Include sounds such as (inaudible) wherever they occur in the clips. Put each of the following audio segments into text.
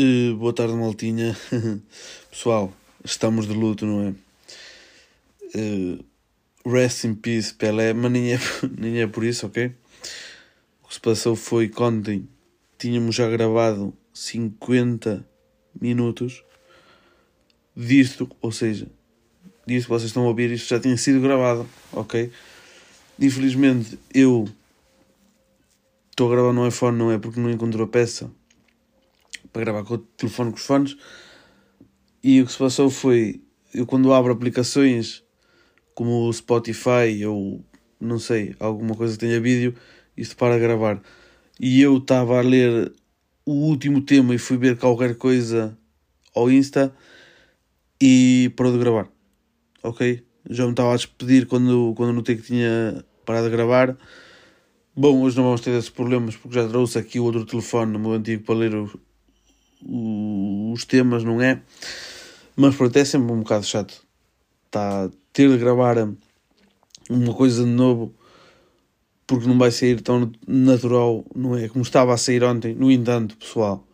Uh, boa tarde, Maltinha. (laughs) Pessoal, estamos de luto, não é? Uh, rest in peace, Pelé, mas nem é, (laughs) nem é por isso, ok? O que se passou foi que ontem tínhamos já gravado 50 minutos disto, ou seja, disto que vocês estão a ouvir, isto já tinha sido gravado, ok? Infelizmente eu estou a gravar no iPhone, não é porque não encontro a peça para gravar com o telefone com os fones. E o que se passou foi, eu quando abro aplicações como o Spotify ou não sei, alguma coisa que tenha vídeo, isto para gravar. E eu estava a ler o último tema e fui ver qualquer coisa ao Insta e parou de gravar. Ok? Já me estava a despedir quando, quando notei que tinha parado de gravar. Bom, hoje não vamos ter esses problemas porque já trouxe aqui o outro telefone no meu antigo para ler o, o, os temas, não é? Mas pronto, é sempre um bocado chato. Tá, ter de gravar uma coisa de novo porque não vai sair tão natural, não é? Como estava a sair ontem. No entanto, pessoal,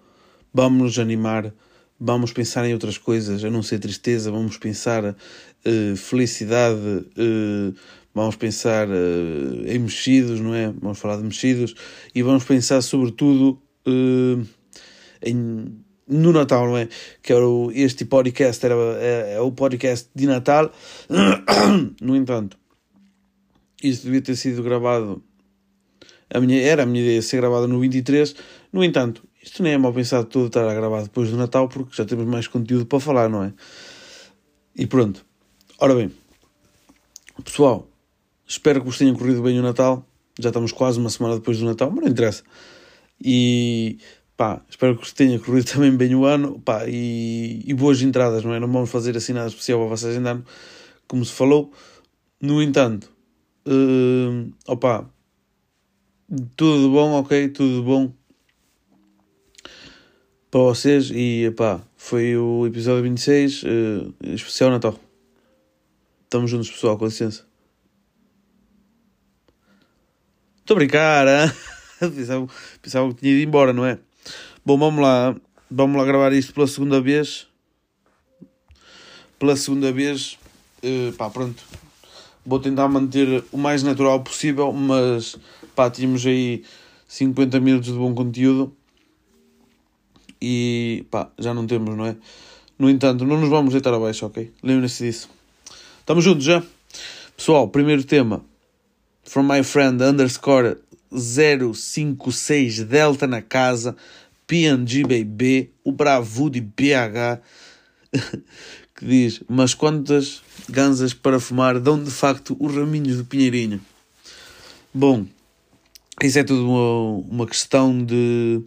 vamos nos animar, vamos pensar em outras coisas, a não ser tristeza, vamos pensar uh, felicidade, uh, vamos pensar uh, em mexidos, não é? Vamos falar de mexidos e vamos pensar sobretudo em, no Natal, não é? Que era o, este podcast era é, é o podcast de Natal. (coughs) no entanto, isto devia ter sido gravado. A minha, era a minha ideia ser gravado no 23. No entanto, isto nem é mal pensado todo estar a gravar depois do Natal, porque já temos mais conteúdo para falar, não é? E pronto. Ora bem, pessoal, espero que vos tenha corrido bem o Natal. Já estamos quase uma semana depois do Natal, mas não interessa. E Pá, espero que tenha corrido (laughs) também bem o ano pá, e, e boas entradas, não é? Não vamos fazer assim nada especial para vocês ainda, como se falou. No entanto, uh, opa, tudo bom, ok? Tudo bom para vocês e pá, foi o episódio 26, uh, especial Natal. Estamos juntos, pessoal, com licença. Estou a brincar, (laughs) pensava, pensava que tinha ido embora, não é? Bom, vamos lá. Vamos lá gravar isto pela segunda vez. Pela segunda vez. Uh, pá, pronto. Vou tentar manter o mais natural possível, mas pá, tínhamos aí 50 minutos de bom conteúdo e pá, já não temos, não é? No entanto, não nos vamos deitar abaixo, ok? Lembrem-se disso. Estamos juntos já? Pessoal, primeiro tema. From my friend underscore 056 Delta na casa. PNG Baby, o Bravo de BH, (laughs) que diz: Mas quantas ganzas para fumar dão de facto os raminhos do Pinheirinho? Bom, isso é tudo uma, uma questão de,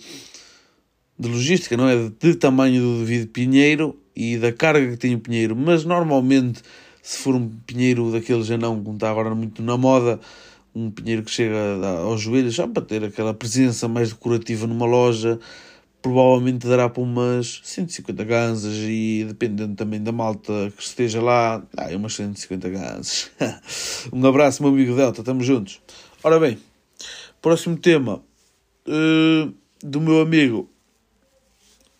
de logística, não é? De, tamanho do devido pinheiro e da carga que tem o pinheiro, mas normalmente, se for um pinheiro daqueles já não, como está agora muito na moda, um pinheiro que chega aos joelhos, já para ter aquela presença mais decorativa numa loja, provavelmente dará para umas 150 ganzas e dependendo também da malta que esteja lá, ah, umas 150 ganzas. (laughs) um abraço, meu amigo Delta, estamos juntos. Ora bem, próximo tema uh, do meu amigo,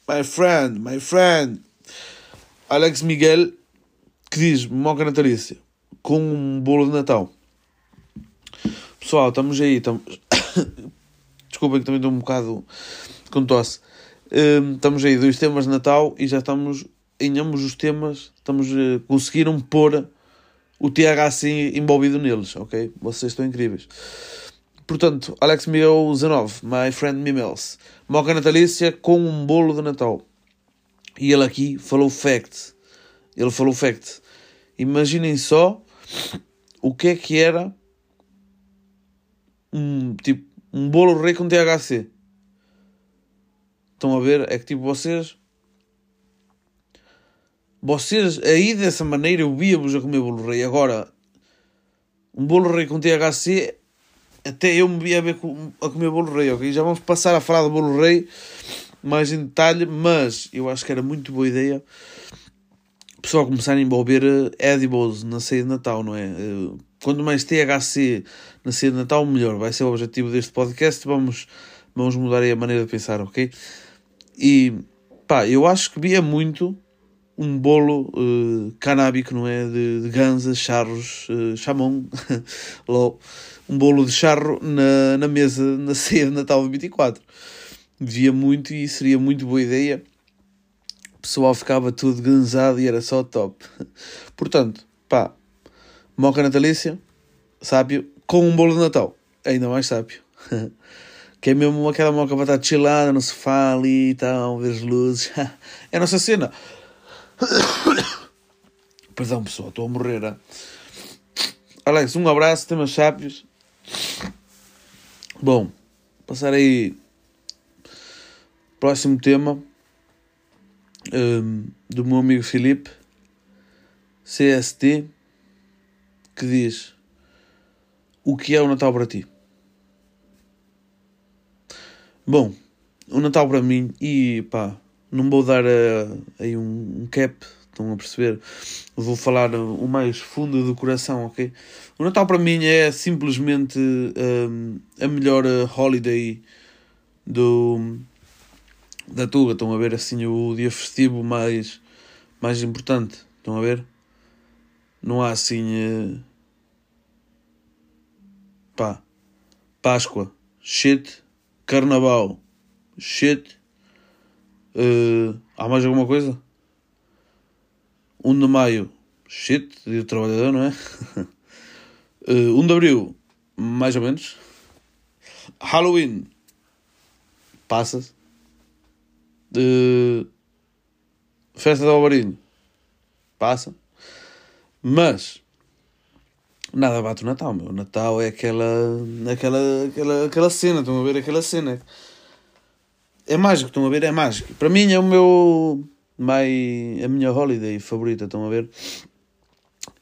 my friend, my friend, Alex Miguel, que diz: Moca natalícia com um bolo de Natal. Pessoal, estamos aí. Estamos... (coughs) Desculpem que também estou um bocado com tosse. Um, estamos aí dois temas de Natal e já estamos em ambos os temas. Estamos uh, conseguiram pôr o THC envolvido neles, ok? Vocês estão incríveis. Portanto, Alex Miguel 19, My Friend Mimels. Moca natalícia com um bolo de Natal. E ele aqui falou fact. Ele falou fact. Imaginem só o que é que era um, tipo, um bolo rei com THC. Estão a ver? É que tipo, vocês. Vocês aí dessa maneira eu via-vos a comer bolo rei. Agora, um bolo rei com THC, até eu me via a, ver a comer bolo rei, ok? Já vamos passar a falar do bolo rei mais em detalhe, mas eu acho que era muito boa ideia o pessoal começar a envolver eh, edibles na ceia de Natal, não é? Eh, quanto mais THC na ceia de Natal, melhor. Vai ser o objetivo deste podcast. Vamos, vamos mudar aí a maneira de pensar, ok? E pá, eu acho que via muito um bolo uh, canábico, não é? De, de ganzas, charros, uh, chamon, (laughs) um bolo de charro na, na mesa, na (laughs) ceia de Natal de 24. Via muito e seria muito boa ideia. O pessoal ficava tudo ganzado e era só top. (laughs) Portanto, pá, moca natalícia, sábio, com um bolo de Natal. Ainda mais sábio. Que é mesmo aquela moca para estar chilada no sofá ali e tal, ver as luzes. (laughs) é a nossa cena. (coughs) Perdão, pessoal, estou a morrer. Hein? Alex, um abraço, temas sábios. Bom, passar aí. Próximo tema um, do meu amigo Filipe, CST, que diz: O que é o Natal para ti? Bom, o Natal para mim, e pá, não vou dar uh, aí um, um, cap, estão a perceber? Vou falar o mais fundo do coração, ok? O Natal para mim é simplesmente um, a melhor uh, holiday do, da Tuga. Estão a ver assim o dia festivo mais, mais importante. Estão a ver? Não há assim. Uh, pá. Páscoa. Shit. Carnaval. Shit. Uh, há mais alguma coisa? 1 de maio, shit, dia do trabalhador, não é? uh, (laughs) 1 de abril, mais ou menos. Halloween, passa-se. Uh, festa do Alvarinho, passa. Mas, nada bate o Natal, meu. O Natal é aquela, aquela, aquela, aquela cena, estão a ver aquela cena é mágico, estão a ver? É mágico. Para mim é o meu. My, a minha holiday favorita, estão a ver?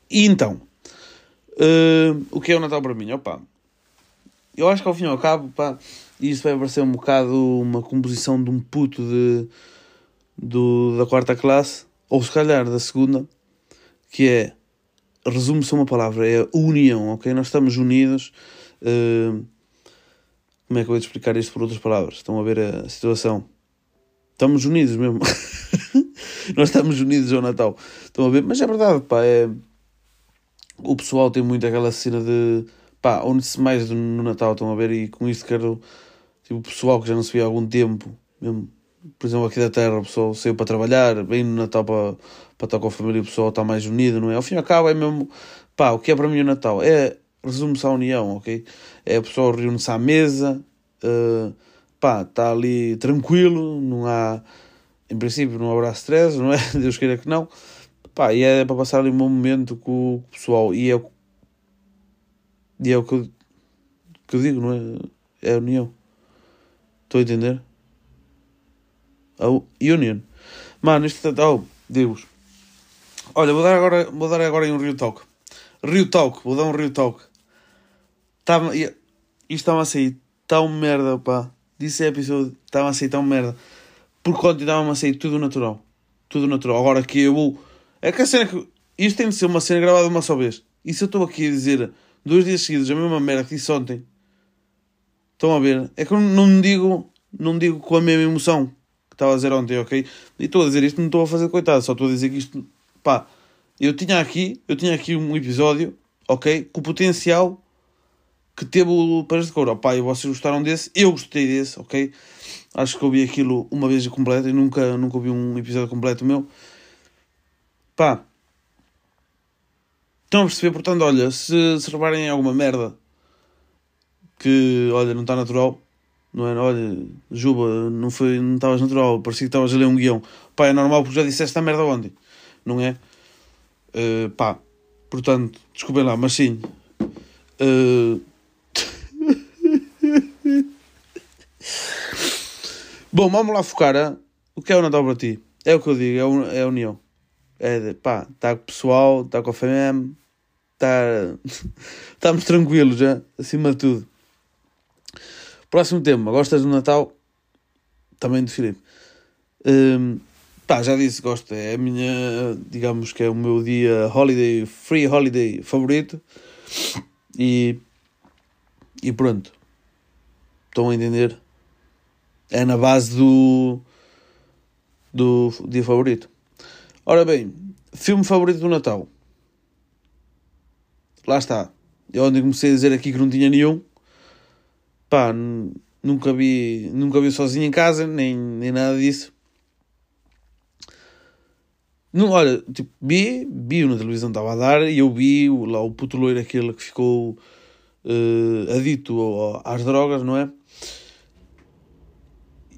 E então, uh, o que é o Natal para mim? Opa, eu acho que ao fim e ao cabo, pá, isso vai parecer um bocado uma composição de um puto de, do, da quarta classe, ou se calhar da segunda, que é, resume-se uma palavra, é união, ok? Nós estamos unidos. Uh, como é que eu vou explicar isto por outras palavras? Estão a ver a situação? Estamos unidos mesmo. (laughs) Nós estamos unidos ao Natal. Estão a ver? Mas é verdade, pá. É... O pessoal tem muito aquela cena de. pá, onde-se mais no Natal. Estão a ver? E com isto quero. Tipo, o pessoal que já não se via há algum tempo, mesmo, por exemplo, aqui da Terra, o pessoal saiu para trabalhar, vem no Natal para, para estar com a família, o pessoal está mais unido, não é? Ao fim e ao cabo, é mesmo. pá, o que é para mim o Natal? É resume-se à união, ok? É a pessoa reúne-se à mesa, uh, pá, está ali tranquilo, não há, em princípio, não haverá stress, não é? (laughs) Deus queira que não, pá, e é para passar ali um bom momento com o pessoal, e é, e é o que eu, que eu digo, não é? É a união. Estou a entender? A union. Mano, isto está. Oh, Deus. Olha, vou dar agora, vou dar agora um Rio Talk. Rio Talk, vou dar um Rio Talk. Tava, isto estava a sair tão merda, pá. Disse episódio, estava a sair tão merda. Por conta estava a sair tudo natural. Tudo natural. Agora que eu vou. É que a cena que. Isto tem de ser uma cena gravada uma só vez. E se eu estou aqui a dizer dois dias seguidos a mesma merda que disse ontem. Estão a ver? É que eu não digo, não digo com a mesma emoção que estava a dizer ontem, ok? E estou a dizer isto, não estou a fazer coitado, só estou a dizer que isto, pá, eu tinha aqui, eu tinha aqui um episódio, ok? Com potencial que teve o Paris de Couro. Opá, e vocês gostaram desse, eu gostei desse, ok? Acho que ouvi aquilo uma vez completo e nunca, nunca ouvi um episódio completo meu. Pá. Estão a perceber? Portanto, olha, se, se reparem em alguma merda que, olha, não está natural, não é? Olha, Juba, não foi, não estavas natural, parecia que estavas a ler um guião. Pá, é normal porque já disseste esta merda ontem, não é? Uh, pá, portanto, desculpem lá, mas sim. Uh, (laughs) Bom, vamos lá focar. Hein? O que é o Natal para ti? É o que eu digo, é, un, é a união. É de, pá, está com o pessoal, está com a FMM, está... (laughs) estamos tranquilos, já, acima de tudo. Próximo tema, gostas do Natal? Também de Filipe. Um, pá, já disse, gosto, é a minha, digamos que é o meu dia holiday, free holiday favorito. E, e pronto. Estão a entender? é na base do do dia favorito. Ora bem, filme favorito do Natal. Lá está. Eu onde comecei a dizer aqui que não tinha nenhum. Pá, nunca vi, nunca vi sozinho em casa, nem, nem nada disso. Não, olha, tipo, vi, vi na televisão estava a dar e eu vi lá o puto loiro aquele que ficou uh, adito às drogas, não é?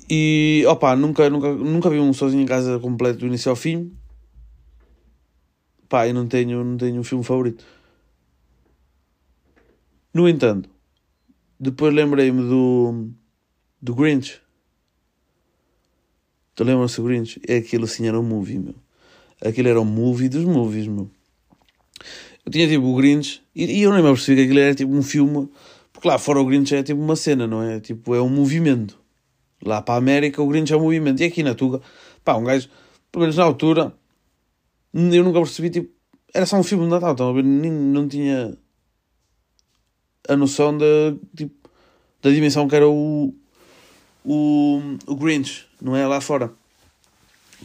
E opa, nunca, nunca, nunca vi um sozinho em casa completo do início ao fim. Pá, eu não tenho, não tenho um filme favorito. No entanto, depois lembrei-me do, do Grinch. Tu lembras-te do Grinch? É aquilo assim, era um movie, meu. Aquilo era um movie dos movies, meu. Eu tinha tipo o Grinch e, e eu nem me percebi que aquilo era tipo um filme. Porque lá fora o Grinch é tipo uma cena, não é? Tipo, é um movimento. Lá para a América o Grinch é um movimento. E aqui na Tuga, pá, um gajo, pelo menos na altura, eu nunca percebi, tipo, era só um filme de Natal, então, nem, não tinha a noção da, tipo, da dimensão que era o, o, o Grinch, não é? Lá fora.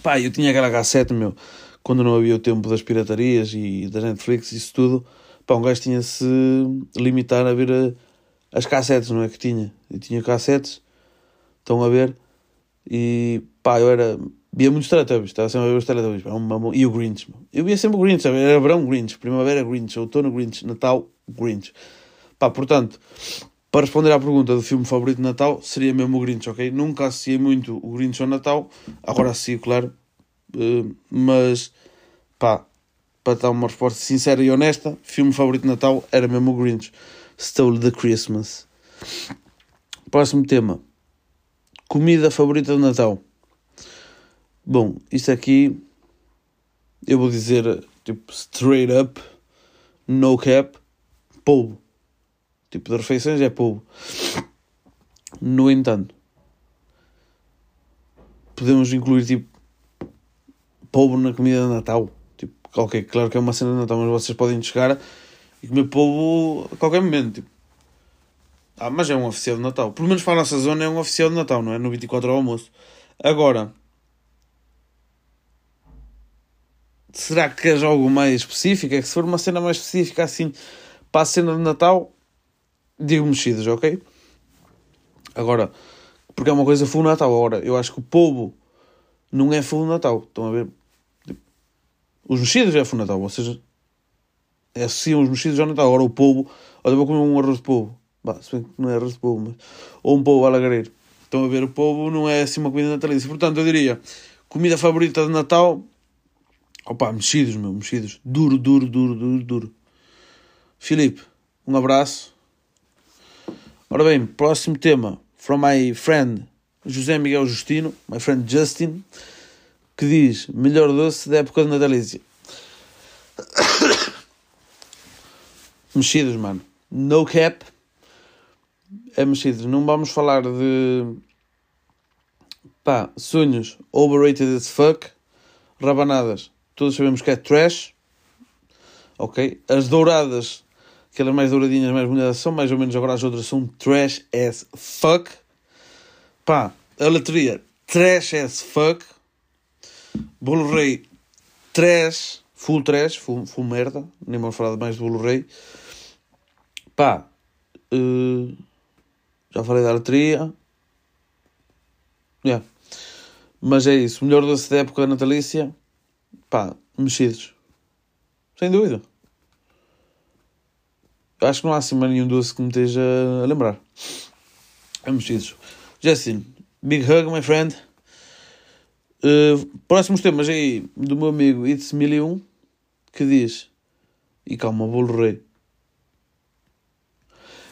Pá, eu tinha aquela cassete, meu, quando não havia o tempo das piratarias e da Netflix isso tudo, pá, um gajo tinha de se limitar a ver a, as cassetes, não é? Que tinha. Eu tinha cassetes, estão a ver, e pá, eu era. Via muitos Teletubbies, estava sempre a ver os Teletubbies, e o Grinch. Eu via sempre o Grinch, era verão Grinch, primavera Grinch, outono Grinch, Natal Grinch. Pá, portanto, para responder à pergunta do filme favorito de Natal, seria mesmo o Grinch, ok? Nunca associei muito o Grinch ao Natal, agora associo, claro, uh, mas pá, para dar uma resposta sincera e honesta, filme favorito de Natal era mesmo o Grinch. Stole the Christmas. Próximo tema. Comida favorita de Natal. Bom, isto aqui eu vou dizer tipo straight up, no cap, polvo. Tipo de refeições é polvo. No entanto, podemos incluir tipo polvo na comida de Natal. Tipo, ok, claro que é uma cena de Natal, mas vocês podem chegar e comer polvo a qualquer momento. Tipo. Ah, mas é um oficial de Natal. Pelo menos para a nossa zona é um oficial de Natal, não é? No 24 ao almoço. Agora, será que queres algo mais específico? É que se for uma cena mais específica assim para a cena de Natal, digo mexidas, ok? Agora, porque é uma coisa full Natal. Agora, eu acho que o povo não é full Natal. Estão a ver? Tipo, os mexidos é full Natal, ou seja, associam os mexidos ao Natal. Agora o povo, olha, vou comer um arroz de povo. Bah, se bem que não é arroz de povo, mas. Ou um povo alagareiro. Estão a ver? O povo não é assim uma comida natalícia. Portanto, eu diria, comida favorita de Natal. Opa, mexidos, meu, mexidos. Duro, duro, duro, duro, duro. Filipe, um abraço. Ora bem, próximo tema. From my friend José Miguel Justino, my friend Justin, que diz: melhor doce da época de natalícia. (coughs) mexidos, mano. No cap. É mexidos. Não vamos falar de. Pá, sonhos overrated as fuck. Rabanadas. Todos sabemos que é trash. Ok? As douradas, aquelas mais douradinhas, mais bonitas, são mais ou menos agora as outras são trash as fuck. Pá, a letria trash as fuck. Bolo Rei trash, full trash, full, full merda. Nem vamos falar mais do Bolo Rei. Pá, uh, já falei da letria. Yeah. Mas é isso. Melhor doce da época natalícia. Pá, mexidos. Sem dúvida. Acho que não há assim mais nenhum doce que me esteja a lembrar. É mexidos. Justin, big hug, my friend. Uh, próximos temas aí do meu amigo It's 1001 que diz e calma, bolo rei.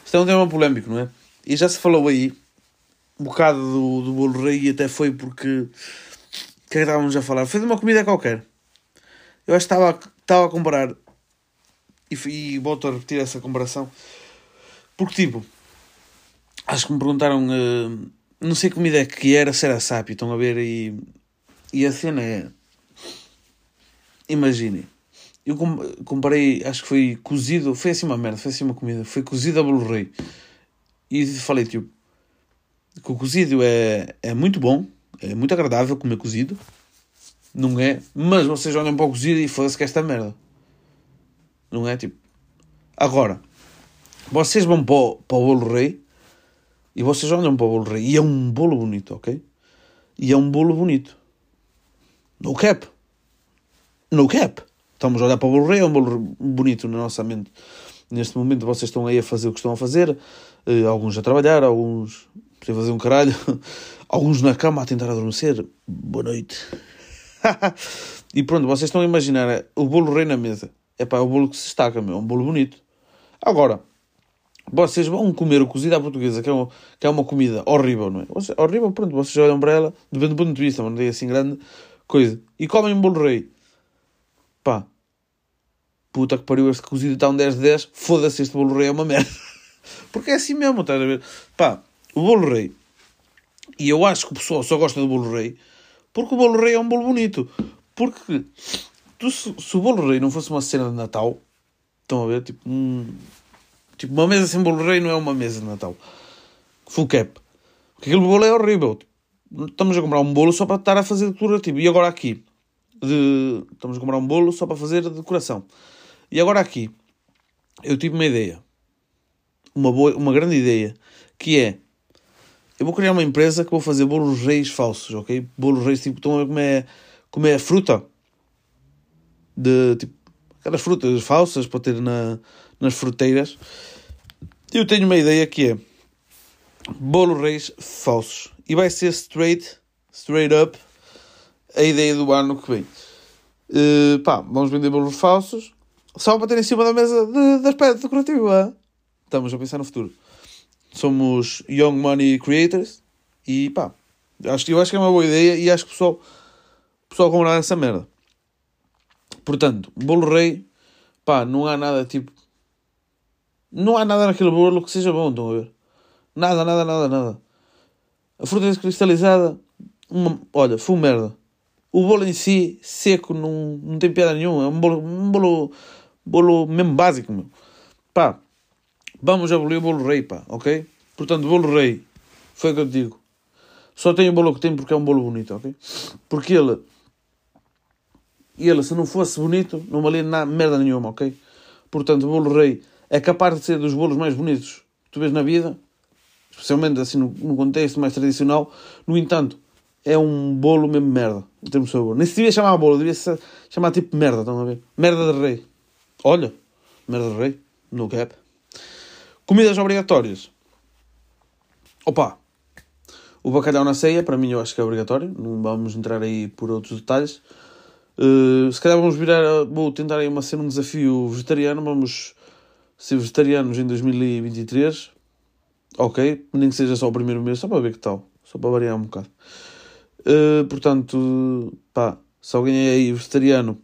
Isto é um tema polémico, não é? E já se falou aí um bocado do, do bolo rei e até foi porque o que é que estávamos a falar? Foi de uma comida qualquer. Eu acho que estava, estava a comparar e, e volto a repetir essa comparação porque tipo acho que me perguntaram uh, não sei que comida é que era, se era sápio, estão a ver e, e a cena é imaginem eu comparei, acho que foi cozido, foi assim uma merda, foi assim uma comida, foi cozido a bolo rei e falei tipo que o cozido é, é muito bom, é muito agradável comer cozido, Não é? Mas vocês olham para o cozido e foda-se que esta merda. Não é? Tipo. Agora, vocês vão para o, para o bolo rei e vocês olham para o bolo rei e é um bolo bonito, ok? E é um bolo bonito. No cap. No cap. Estamos a olhar para o bolo rei, é um bolo bonito na nossa mente. Neste momento vocês estão aí a fazer o que estão a fazer. Uh, alguns a trabalhar, alguns a fazer um caralho. (laughs) alguns na cama a tentar adormecer. Boa noite. (laughs) e pronto, vocês estão a imaginar é, o bolo rei na mesa. É pá, é o bolo que se destaca, meu. É um bolo bonito. Agora, vocês vão comer o cozido à portuguesa, que é uma, que é uma comida horrível, não é? Horrível, pronto, vocês olham para ela, depende do ponto de vista, mas não é assim grande coisa. E comem um bolo rei. Pá, puta que pariu, este cozido está um 10 de 10, foda-se, este bolo rei é uma merda. (laughs) Porque é assim mesmo, estás a ver? Pá, o bolo rei. E eu acho que o pessoal só gosta do bolo rei porque o bolo rei é um bolo bonito. Porque tu, se, o bolo rei não fosse uma cena de Natal, estão a ver? Tipo, um, tipo uma mesa sem bolo rei não é uma mesa de Natal. Full cap. Porque aquele bolo é horrível. Estamos a comprar um bolo só para estar a fazer decorativo. E agora aqui, de, estamos a comprar um bolo só para fazer decoração. E agora aqui, eu tive uma ideia. Uma, boa, uma grande ideia. Que é, eu vou criar uma empresa que vou fazer bolos reis falsos, ok? Bolos reis, tipo, estão a comer, comer fruta. De, tipo, aquelas frutas falsas para ter na, nas fruteiras. Eu tenho uma ideia que é bolo reis falsos. E vai ser straight, straight up, a ideia do ano que vem. Uh, pá, vamos vender bolos falsos só para ter em cima da mesa de, de aspecto decorativo. Estamos a pensar no futuro somos Young Money Creators e pá, acho, eu acho que é uma boa ideia e acho que o pessoal, pessoal comprará essa merda. Portanto, bolo rei, pá, não há nada tipo. Não há nada naquele bolo que seja bom, estão a ver? Nada, nada, nada, nada. A fruta descristalizada, uma, olha, foi merda. O bolo em si, seco, não, não tem piada nenhuma. É um bolo, um bolo, bolo mesmo básico, meu. Pá, Vamos abolir o bolo rei, pá, ok? Portanto, bolo rei, foi o que eu digo. Só tem o bolo que tem porque é um bolo bonito, ok? Porque ele, ele, se não fosse bonito, não valia nada, merda nenhuma, ok? Portanto, o bolo rei é capaz de ser dos bolos mais bonitos que tu vês na vida, especialmente assim no, no contexto mais tradicional. No entanto, é um bolo mesmo merda, em termos de sabor. Nem se devia chamar bolo, devia -se chamar tipo merda, estão a ver? Merda de rei. Olha, merda de rei, no cap. Comidas obrigatórias. Opa! O bacalhau na ceia, para mim, eu acho que é obrigatório. Não vamos entrar aí por outros detalhes. Uh, se calhar vamos virar. Vou tentar aí uma, ser um desafio vegetariano. Vamos ser vegetarianos em 2023. Ok? Nem que seja só o primeiro mês, só para ver que tal. Só para variar um bocado. Uh, portanto, pá, se alguém é aí vegetariano,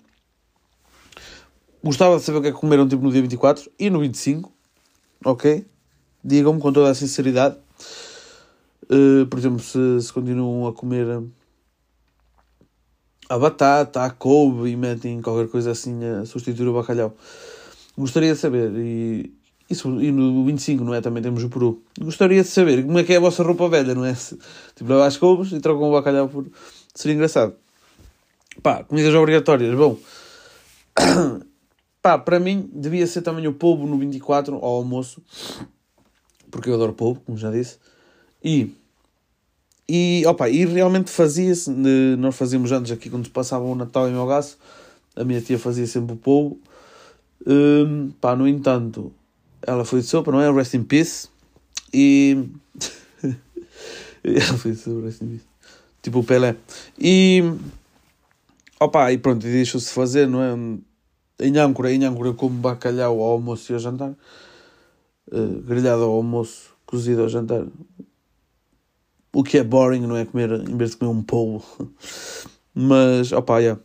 gostava de saber o que é que comeram tipo no dia 24 e no 25 ok? Digam-me com toda a sinceridade. Uh, por exemplo, se, se continuam a comer a batata, a couve e metem qualquer coisa assim a substituir o bacalhau. Gostaria de saber, e, isso, e no 25, não é? Também temos o peru. Gostaria de saber como é que é a vossa roupa velha, não é? Tipo, levar as couves e trocam o bacalhau por. Seria engraçado. Pá, comidas obrigatórias. Bom, (coughs) Pá, para mim devia ser também o polvo no 24 ao almoço, porque eu adoro polvo, como já disse. E, e, opa, e realmente fazia-se, nós fazíamos antes aqui quando passava o Natal em Melgaço, a minha tia fazia sempre o polvo. Um, pá, no entanto, ela foi de sopa, não é? Rest in peace. E. (laughs) ela foi de sopa, rest in peace. Tipo o Pelé. E. Opa, e pronto, deixou-se fazer, não é? em âncora, em âncora como bacalhau ao almoço e ao jantar, uh, grelhado ao almoço, cozido ao jantar. O que é boring, não é comer, em vez de comer um polvo. Mas, opá, yeah.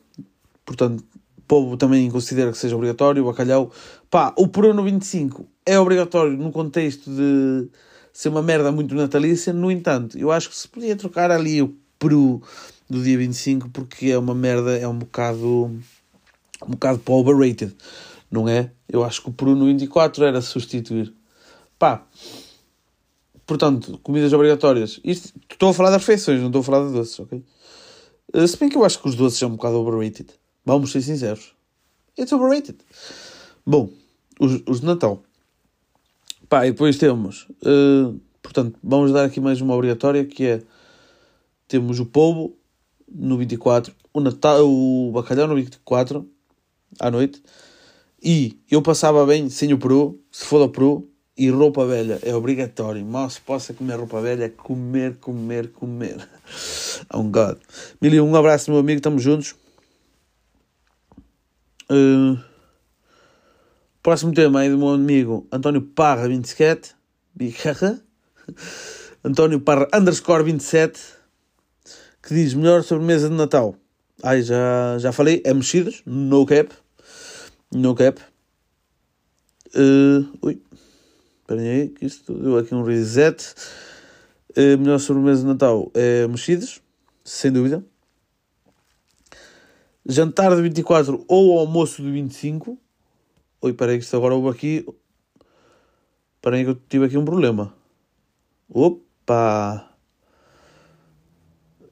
portanto, polvo também considero que seja obrigatório, bacalhau. Pá, o peru no 25 é obrigatório no contexto de ser uma merda muito natalícia, no entanto, eu acho que se podia trocar ali o peru do dia 25 porque é uma merda, é um bocado um bocado overrated, não é? Eu acho que o Peru no 24 era substituir. Pá, portanto, comidas obrigatórias. Isto, estou a falar de refeições, não estou a falar de doces, ok? Uh, se bem que eu acho que os doces são um bocado overrated. Vamos ser sinceros. It's overrated. Bom, os, os de Natal. Pá, e depois temos. Uh, portanto, vamos dar aqui mais uma obrigatória que é. Temos o polvo no 24, o, Natal, o bacalhau no 24 à noite. E eu passava bem sem o peru, se for o peru, e roupa velha é obrigatório. Mal se possa comer roupa velha, comer, comer, comer. (laughs) Oh God. Milho, um abraço, meu amigo, estamos juntos. Uh, próximo tema é do meu amigo António Parra 27. (laughs) António Parra underscore 27 que diz melhor sobremesa de Natal. Ai, já, já falei, é mexidos, no cap. No cap. Uh, ui, aí, que isto deu aqui um reset. Uh, melhor sobremesa de Natal é mexidos, sem dúvida. Jantar de 24 ou almoço de 25. Oi, peraí que isto agora houve aqui... Peraí que eu tive aqui um problema. Opa!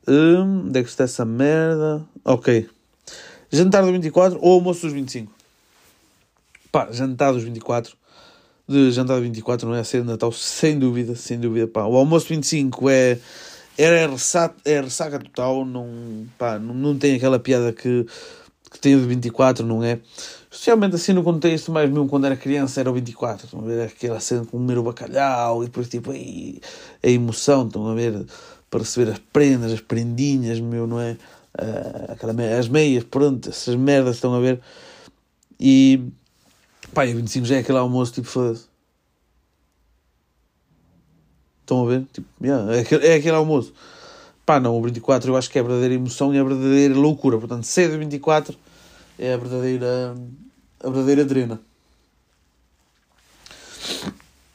Hum, onde é que está essa merda? Ok. Jantar do 24 ou almoço dos 25? Pá, jantar dos 24. De jantar do 24 não é a ceia de Natal, sem dúvida, sem dúvida. Pá. O almoço 25 é. É ressaca, é ressaca total, não, pá, não, não tem aquela piada que, que tem o de 24, não é? Especialmente assim no contexto, mais mesmo quando era criança, era o 24. Estão a ver aquela cena de comer o bacalhau e depois tipo aí, a emoção, estão a ver para receber as prendas, as prendinhas, meu, não é? Uh, aquela, as meias, pronto, essas merdas estão a ver. E pá, o 25 já é aquele almoço tipo foda-se. Estão a ver? Tipo, yeah, é, aquele, é aquele almoço. Pá, não, o 24 eu acho que é a verdadeira emoção e a verdadeira loucura. Portanto, cedo 24 é a verdadeira, a verdadeira drena.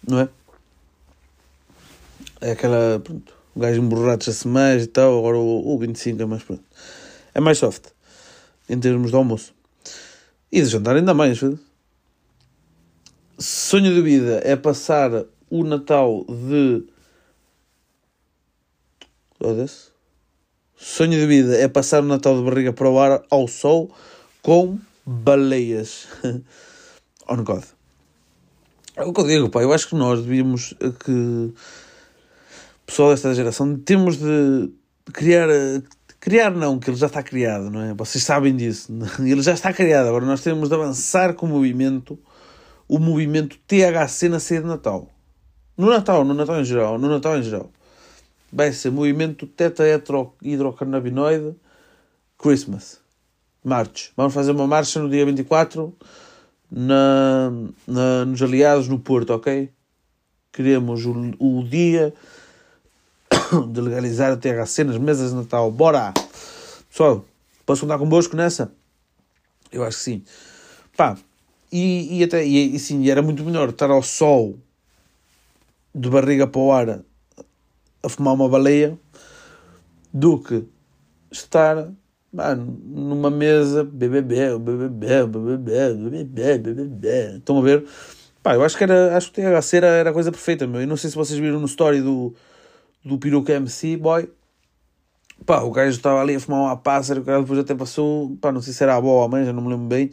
Não é? É aquela, pronto, o gajo emborracha-se mais e tal, agora o, o 25 é mais pronto. É mais soft, em termos de almoço. E de jantar ainda mais. Sonho de vida é passar o Natal de. Foda-se. Sonho de vida é passar o Natal de barriga para o ar ao sol com baleias. (laughs) On God. É o que eu digo, pá. Eu acho que nós devíamos que pessoal desta geração, temos de criar. Criar não, que ele já está criado, não é? Vocês sabem disso. (laughs) Ele já está criado. Agora nós temos de avançar com o movimento, o movimento THC na ceia de Natal. No Natal, no Natal em geral, no Natal em geral. Vai ser movimento teta hidrocannabinoide Christmas. March. Vamos fazer uma marcha no dia 24 na, na, nos aliados no Porto, ok? Queremos o, o dia (coughs) de legalizar o THC nas mesas de Natal. Bora! Pessoal, posso contar convosco nessa? Eu acho que sim. Pá, e, e até, e, e sim, era muito melhor estar ao sol de barriga para o ar a fumar uma baleia do que estar mano, numa mesa BBB, BBB, BBB, BBB, BBB. Estão a ver? Pá, eu acho que era, acho que o THC era, era a coisa perfeita, meu. E não sei se vocês viram no story do, do peruca MC Boy. Pá, o gajo estava ali a fumar uma pássaro, o cara depois até passou, pá, não sei se era a avó ou a mãe, já não me lembro bem.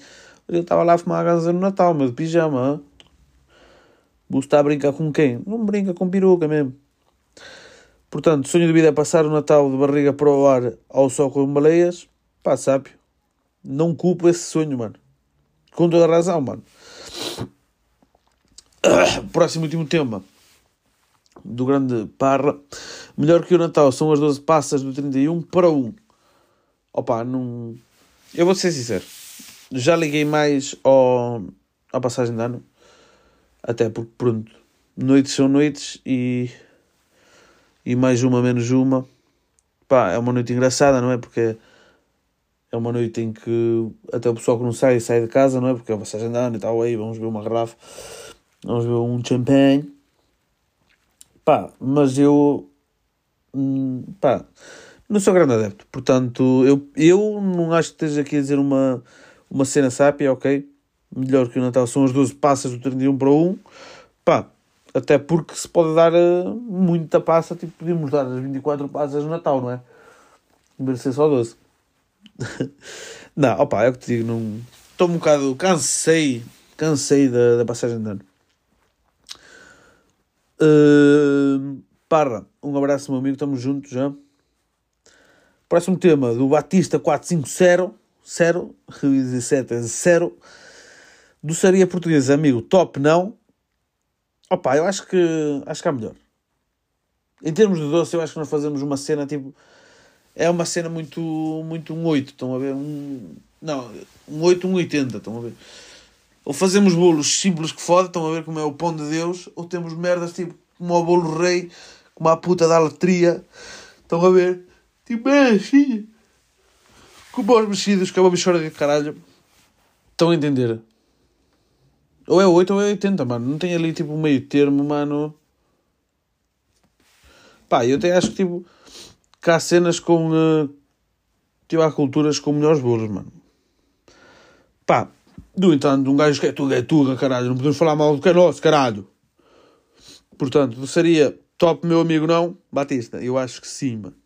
Ele estava lá a fumar a casa no Natal, meu, de pijama. Você está a brincar com quem? Não brinca com peruca mesmo. Portanto, sonho de vida é passar o Natal de barriga para o ar ao sol com baleias. Pá, sábio. Não culpo esse sonho, mano. Com toda a razão, mano. (coughs) Próximo último tema do grande Parra. Melhor que o Natal são as 12 passas do 31 para 1. Opa, não. Eu vou ser sincero. Já liguei mais ao... à passagem de ano. Até porque, pronto, noites são noites e. e mais uma menos uma. Pá, é uma noite engraçada, não é? Porque é uma noite em que até o pessoal que não sai sai de casa, não é? Porque é a passagem de ano e tal. Aí vamos ver uma garrafa, vamos ver um champanhe Pá, mas eu. Hum, pá, não sou grande adepto. Portanto, eu, eu não acho que esteja aqui a dizer uma, uma cena sápia, ok? Melhor que o Natal são as 12 passas do 31 para 1. Pá, até porque se pode dar uh, muita passa, tipo, podíamos dar as 24 passas no Natal, não é? Ser só 12. (laughs) não, opa, é o que te digo, não. Estou um bocado. Cansei. Cansei da, da passagem de ano. Uh, parra, um abraço, meu amigo, estamos juntos já. Próximo tema do Batista 450, 0, 17 é 0. Doçaria portuguesa, amigo, top não. Opa, eu acho que acho que há melhor. Em termos de doce, eu acho que nós fazemos uma cena tipo. É uma cena muito, muito um 8, estão a ver? Um, não, um 8, um 80, estão a ver? Ou fazemos bolos simples que foda, estão a ver como é o pão de Deus, ou temos merdas tipo como o bolo rei, como a puta da aletria, estão a ver? Tipo, é assim. Como os mexidos, que é uma bichora de caralho. Estão a entender? Ou é 8 ou é 80, mano. Não tem ali tipo meio termo, mano. Pá, eu até acho que tipo. Que há cenas com. Uh, tipo, há culturas com melhores bolos, mano. Pá, do entanto, um gajo que é tuga é tuga, caralho. Não podemos falar mal do que é nosso, caralho. Portanto, seria top, meu amigo, não? Batista, eu acho que sim, mano.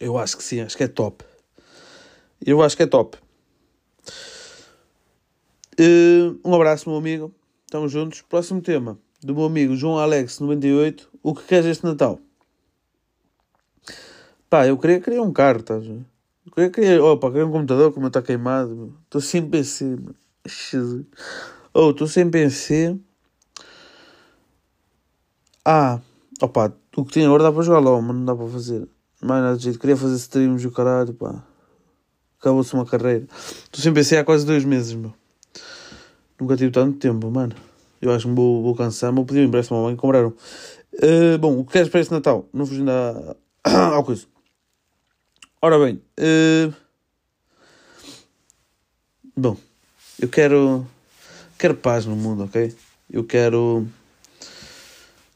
Eu acho que sim, acho que é top. Eu acho que é top. Uh, um abraço, meu amigo. Estamos juntos. Próximo tema do meu amigo João Alex 98. O que queres este Natal? Pá, eu queria, queria um carro, estás a Eu queria, queria, opa, queria um computador como está queimado. Estou sem PC. Oh, estou sem PC. Ah, opa, o que tem agora dá para jogar lá, mas não dá para fazer. Mais nada de jeito. Queria fazer streams e o caralho, pá. Acabou-se uma carreira. Estou sem PC há quase dois meses, meu. Nunca tive tanto tempo, mano. Eu acho que vou, vou cansar, mas podia emprestar uma mãe compraram. Uh, bom, o que queres para este Natal? Não fugindo à, à coisa. Ora bem, uh, bom, eu quero, quero paz no mundo, ok? Eu quero,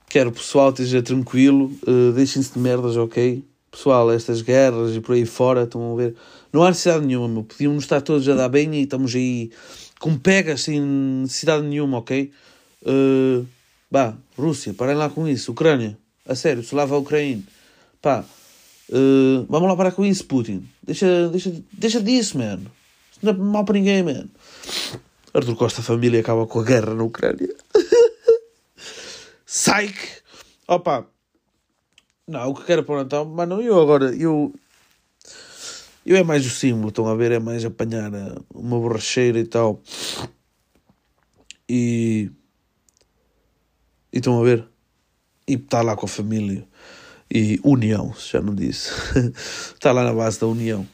quero o pessoal esteja tranquilo, uh, deixem-se de merdas, ok? Pessoal, estas guerras e por aí fora, estão a ver? Não há necessidade nenhuma. Podíamos estar todos a dar bem e estamos aí com pegas sem necessidade nenhuma, ok? Uh, bah, Rússia, parem lá com isso. Ucrânia, a sério, se lava a Ucrânia. Pá, uh, vamos lá parar com isso, Putin. Deixa, deixa, deixa disso, mano. Isso não é mal para ninguém, mano. Arthur Costa, a família acaba com a guerra na Ucrânia. (laughs) Psych! Opa! Não, o que quero para o Natal, mano, eu agora, eu, eu é mais o símbolo, estão a ver? É mais apanhar eh, uma borracheira e tal. E. E estão a ver? E estar lá com a família. E união, já não disse. está (laughs) lá na base da união.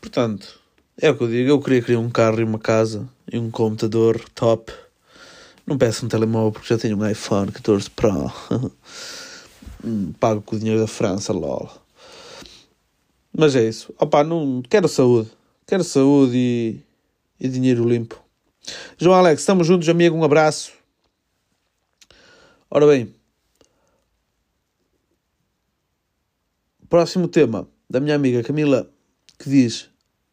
Portanto, é o que eu digo. Eu queria criar um carro e uma casa e um computador top. Não peço um telemóvel porque já tenho um iPhone 14 Pro. (laughs) Pago com o dinheiro da França, lol. Mas é isso. Opa, não quero saúde. Quero saúde e, e dinheiro limpo. João Alex, estamos juntos, amigo. Um abraço. Ora bem. Próximo tema da minha amiga Camila, que diz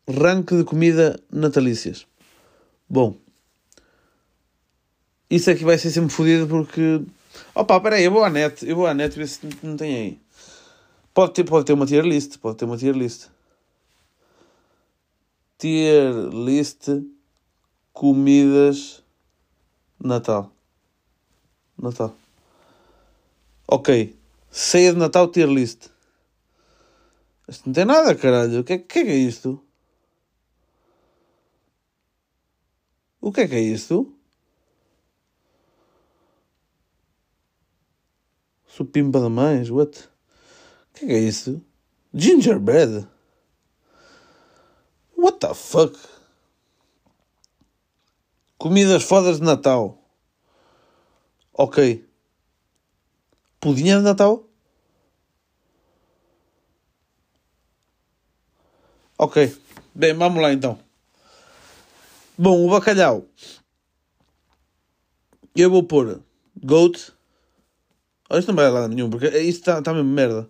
ranking de comida natalícias. Bom, isso aqui vai ser sempre fodido porque. Opa, peraí, eu vou à net, eu vou à net ver se não tem aí. Pode ter, pode ter uma tier list. Pode ter uma tier list. Tier list comidas Natal. Natal. Ok. Ceia de Natal tier list. Isto não tem nada, caralho. O que é que é, isto? O que é que é isto? Supimpa de mães, what? Que, que é isso? Gingerbread? What the fuck? Comidas fodas de Natal. Ok. Pudinha de Natal? Ok. Bem, vamos lá então. Bom, o bacalhau. Eu vou pôr goat. Oh, isto não vai lá nenhum, porque isto está tá mesmo merda.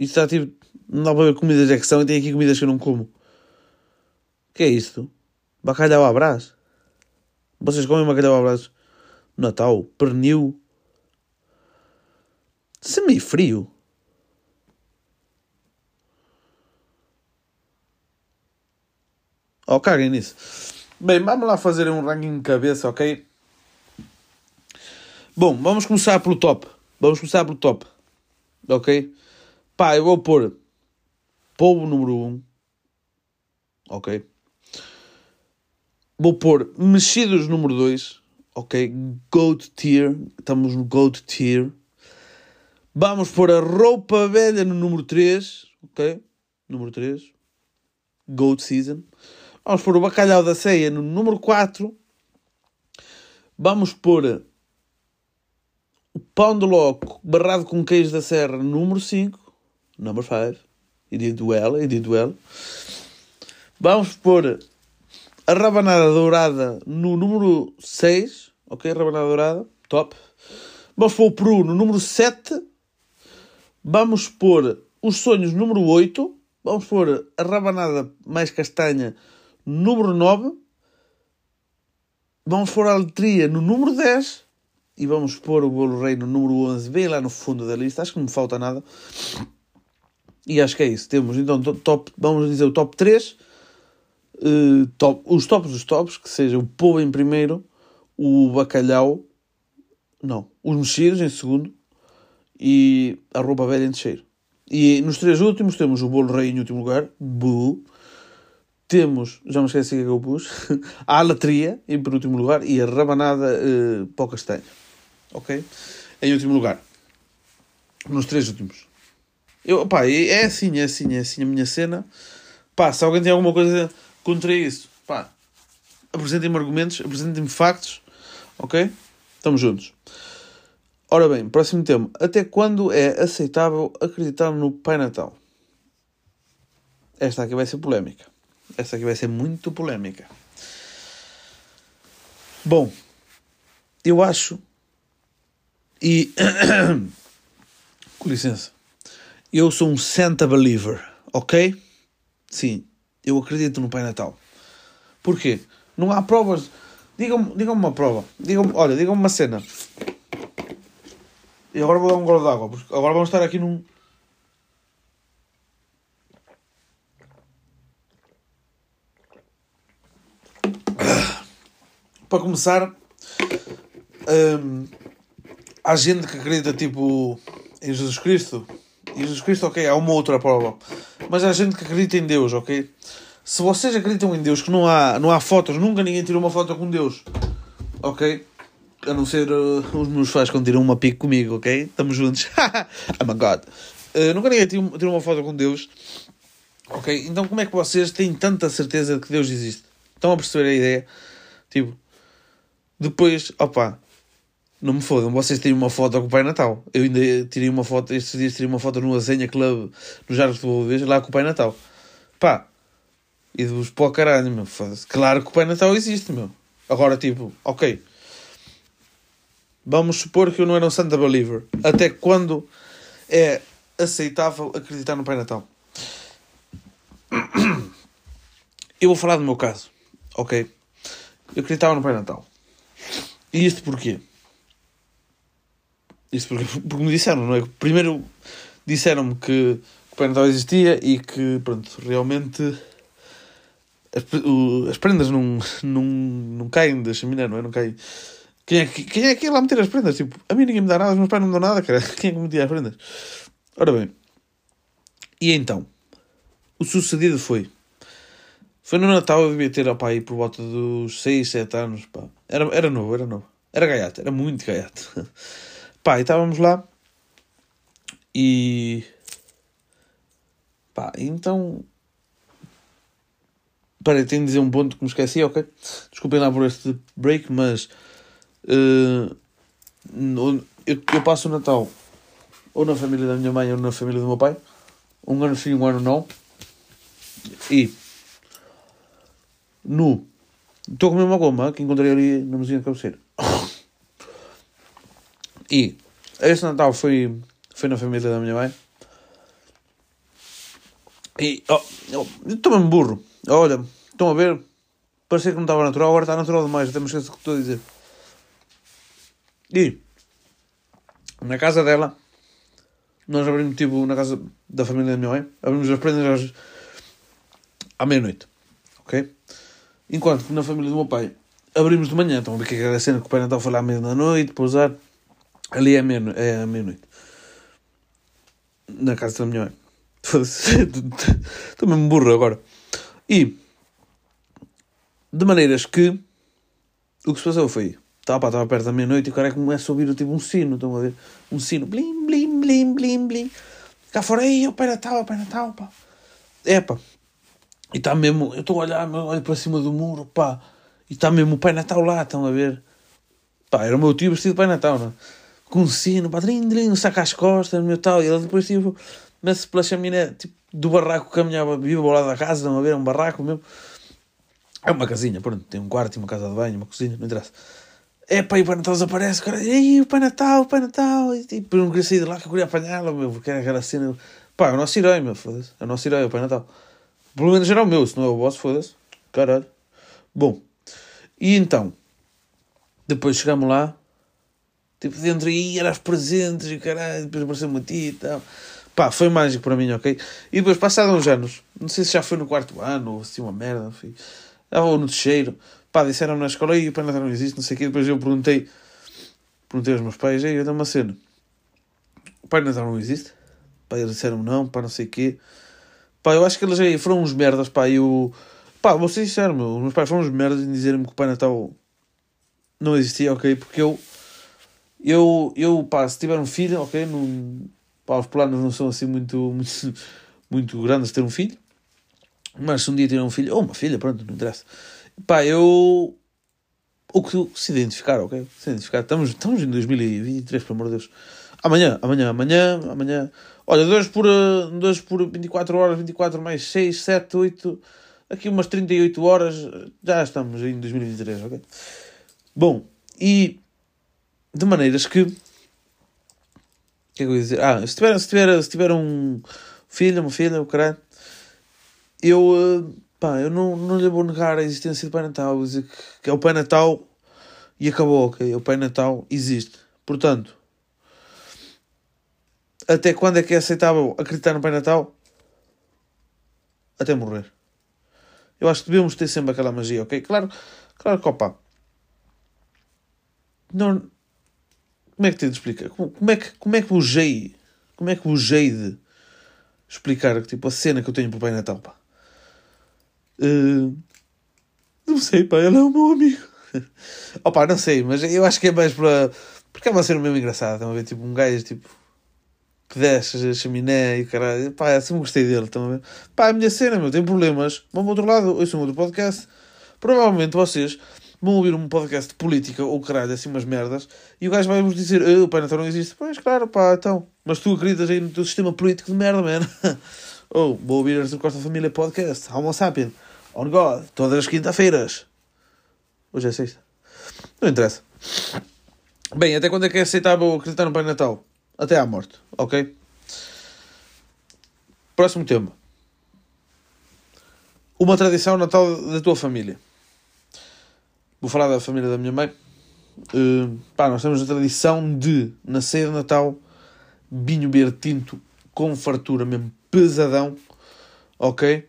E está tipo. Não dá para ver comidas é que são e tem aqui comidas que eu não como. que é isto? Bacalhau à brás? Vocês comem bacalhau à brás? Natal? Pernil? Semifrio? Oh, caguem nisso. Bem, vamos lá fazer um ranking de cabeça, ok? Bom, vamos começar pelo top. Vamos começar pelo top. Ok? Pá, eu vou pôr Povo número 1. Um. Ok? Vou pôr Mexidos número 2. Ok? Goat tier. Estamos no Goat tier. Vamos pôr a roupa velha no número 3. Ok? Número 3. Goat season. Vamos pôr o bacalhau da ceia no número 4. Vamos pôr o pão de loco barrado com queijo da serra no número 5. Number 5. E did well, e did well. Vamos pôr a rabanada dourada no número 6. Ok, rabanada dourada. Top. Vamos pôr o peru no número 7. Vamos pôr os sonhos número 8. Vamos pôr a rabanada mais castanha número 9. Vamos pôr a letria no número 10. E vamos pôr o bolo rei no número 11, bem lá no fundo da lista. Acho que não me falta nada. E acho que é isso. Temos então top, vamos dizer o top 3. Uh, eh, top, os tops dos tops, que seja o polvo em primeiro, o bacalhau, não, os mexidos em segundo e a roupa velha em terceiro. E nos três últimos temos o bolo rei em último lugar, bu. Temos, já me esqueci que é eu pus, (laughs) a alatria em penúltimo lugar e a rabanada uh, para o castanho. Ok? Em último lugar. Nos três últimos. Eu, pá, é assim, é assim, é assim a minha cena. Pá, se alguém tem alguma coisa contra isso, pá, apresentem-me argumentos, apresentem-me factos, ok? Estamos juntos. Ora bem, próximo tema. Até quando é aceitável acreditar no Pai Natal? Esta aqui vai ser polémica. Esta aqui vai ser muito polémica. Bom, eu acho. E. (coughs) Com licença. Eu sou um Santa Believer, ok? Sim, eu acredito no Pai Natal. Porquê? Não há provas. Digam-me digam uma prova. Digam olha, digam-me uma cena. E agora vou dar um golo d'água, porque agora vamos estar aqui num. (coughs) Para começar, hum, há gente que acredita tipo em Jesus Cristo. Jesus Cristo, ok, há uma outra prova. Mas há gente que acredita em Deus, ok? Se vocês acreditam em Deus, que não há, não há fotos, nunca ninguém tirou uma foto com Deus, ok? A não ser uh, os meus pais quando tiram uma pique comigo, ok? Estamos juntos. (laughs) oh my god. Uh, nunca ninguém tirou, tirou uma foto com Deus. Ok? Então como é que vocês têm tanta certeza de que Deus existe? Estão a perceber a ideia? Tipo, depois, opa, não me fodam, vocês têm uma foto com o Pai Natal. Eu ainda tirei uma foto, estes dias tirei uma foto no Azenha Club, no Jardim de Boa lá com o Pai Natal. Pá, e de vos o caralho, meu. Claro que o Pai Natal existe, meu. Agora, tipo, ok. Vamos supor que eu não era um Santa Believer. Até quando é aceitável acreditar no Pai Natal? Eu vou falar do meu caso, ok? Eu acreditava no Pai Natal. E isto porquê? Isto porque, porque me disseram, não é? Primeiro disseram-me que o Pai Natal existia e que, pronto, realmente as, o, as prendas não, não, não caem da chaminé, não é? Não caem quem é, que, quem é que ia lá meter as prendas? Tipo, a mim ninguém me dá nada, os meus pais não me dão nada, cara. (laughs) Quem é que me metia as prendas? Ora bem. E então? O sucedido foi. Foi no Natal, eu devia ter, ó, pá, aí por volta dos 6, 7 anos, pá. Era, era novo, era novo. Era gaiato, era muito gaiato. (laughs) pá, e estávamos lá. E... Pá, então... Peraí, tenho de dizer um ponto que me esqueci, ok? Desculpem lá por este break, mas Uh, eu, eu, passo o Natal ou na família da minha mãe ou na família do meu pai. Um ano sim, um ano não. E no. Estou a comer uma goma que encontrei ali na mesinha de cabeceira. E este Natal foi, foi na família da minha mãe. E oh, oh, estou mesmo burro. Olha, estão a ver? Parecia que não estava natural, agora está natural demais. Até me esqueço o que estou a dizer. E na casa dela, nós abrimos tipo na casa da família da minha mãe, abrimos as prendas às, à meia-noite. Ok? Enquanto que na família do meu pai abrimos de manhã, a ver que aquela cena que o Pai Natal foi lá à meia da noite, pousar. Ali é, meia, é à meia-noite. Na casa da minha mãe. (laughs) Estou mesmo burro agora. E de maneiras que o que se passou foi estava, estava perto da meia-noite e o cara começa a ouvir tipo um sino, estão a ver? Um sino, blim, blim, blim, blim, blim. Cá fora, aí, o Pai Natal, o Pai Natal, pá. É, pá. E está mesmo, eu estou a olhar, olho para cima do muro, pá. E está mesmo o Pai Natal lá, estão a ver? Pá, era o meu tio vestido de Pai Natal, não é? Com um sino, drin, um saco às costas, meu tal. E ele depois, tipo, mete-se pela chaminé, tipo, do barraco caminhava, vive ao lado da casa, estão a ver? É um barraco mesmo. É uma casinha, pronto, tem um quarto, uma casa de banho, uma cozinha, não interessa. É pá, e o Pai Natal desaparece, cara, e o Pai Natal, o Pai Natal, e tipo, eu não queria sair de lá que eu queria apanhá-lo, meu, porque era aquela cena. Pá, é o nosso herói, meu, foda-se, é o nosso herói, o Pai Natal. Pelo menos era o meu, se não é o vosso, foda-se, caralho. Bom, e então, depois chegamos lá, tipo, dentro aí eram os presentes e caralho, depois apareceu uma tia e tal. Pá, foi mágico para mim, ok? E depois, passados uns anos, não sei se já foi no quarto ano ou se uma merda, enfim ou no terceiro, pá, disseram na escola, e o Pai Natal não existe, não sei o quê. Depois eu perguntei, perguntei aos meus pais, ei, eu dou uma cena, o Pai Natal não existe? Pá, eles disseram não, pá, não sei o quê. Pá, eu acho que eles aí foram uns merdas, pá, e o... Pá, vocês disseram, meu, os meus pais foram uns merdas em dizerem-me que o Pai Natal não existia, ok? Porque eu, eu, eu pá, se tiver um filho, ok? Não, pá, os planos não são assim muito, muito, muito grandes ter um filho. Mas se um dia tiver um filho, ou uma filha, pronto, não interessa. Pá, eu. O que se identificar, ok? Se identificar. Estamos, estamos em 2023, pelo amor de Deus. Amanhã, amanhã, amanhã, amanhã. Olha, 2 por, 2 eh, por 24 horas, 24 mais 6, 7, 8. Aqui umas 38 horas. Já estamos em 2023, ok? Bom, e. De maneiras que. O que é que eu ia dizer? Ah, se tiver, se tiver, se tiver um filho, uma filha, o caralho eu, eh, pá, eu não, não lhe vou negar a existência do Pai Natal. Vou dizer que, que é o Pai Natal e acabou, ok? O Pai Natal existe. Portanto, até quando é que é aceitável acreditar no Pai Natal? Até morrer. Eu acho que devemos ter sempre aquela magia, ok? Claro, claro que, opa, não, como é que te explica? Como, como, é que, como é que vos jei, como é que vos jei de explicar, tipo, a cena que eu tenho para o Pai Natal, pá? Uh, não sei, pá, ele é o meu amigo. (laughs) Opa, não sei, mas eu acho que é mais para. Porque é uma cena mesmo engraçada. Estão a ver? Tipo, um gajo tipo. que desce a chaminé e caralho. Pá, eu sempre gostei dele. Estão a ver? Pá, a minha cena, meu, tem problemas. Vão para o outro lado, ouçam um outro podcast. Provavelmente vocês vão ouvir um podcast de política ou caralho, assim umas merdas. E o gajo vai-vos dizer: oh, o Pai Natal não existe. Pois, claro, pá, então. Mas tu acreditas aí no teu sistema político de merda, mano. (laughs) ou, oh, vou ouvir Arthur Costa Família Podcast. Homo sapien. On God, todas as quinta-feiras. Hoje é sexta. Não interessa. Bem, até quando é que é aceitável acreditar no Pai Natal? Até à morte, ok? Próximo tema. Uma tradição Natal da tua família. Vou falar da família da minha mãe. Uh, pá, nós temos a tradição de, na ceia de Natal, vinho verde tinto com fartura mesmo pesadão, ok?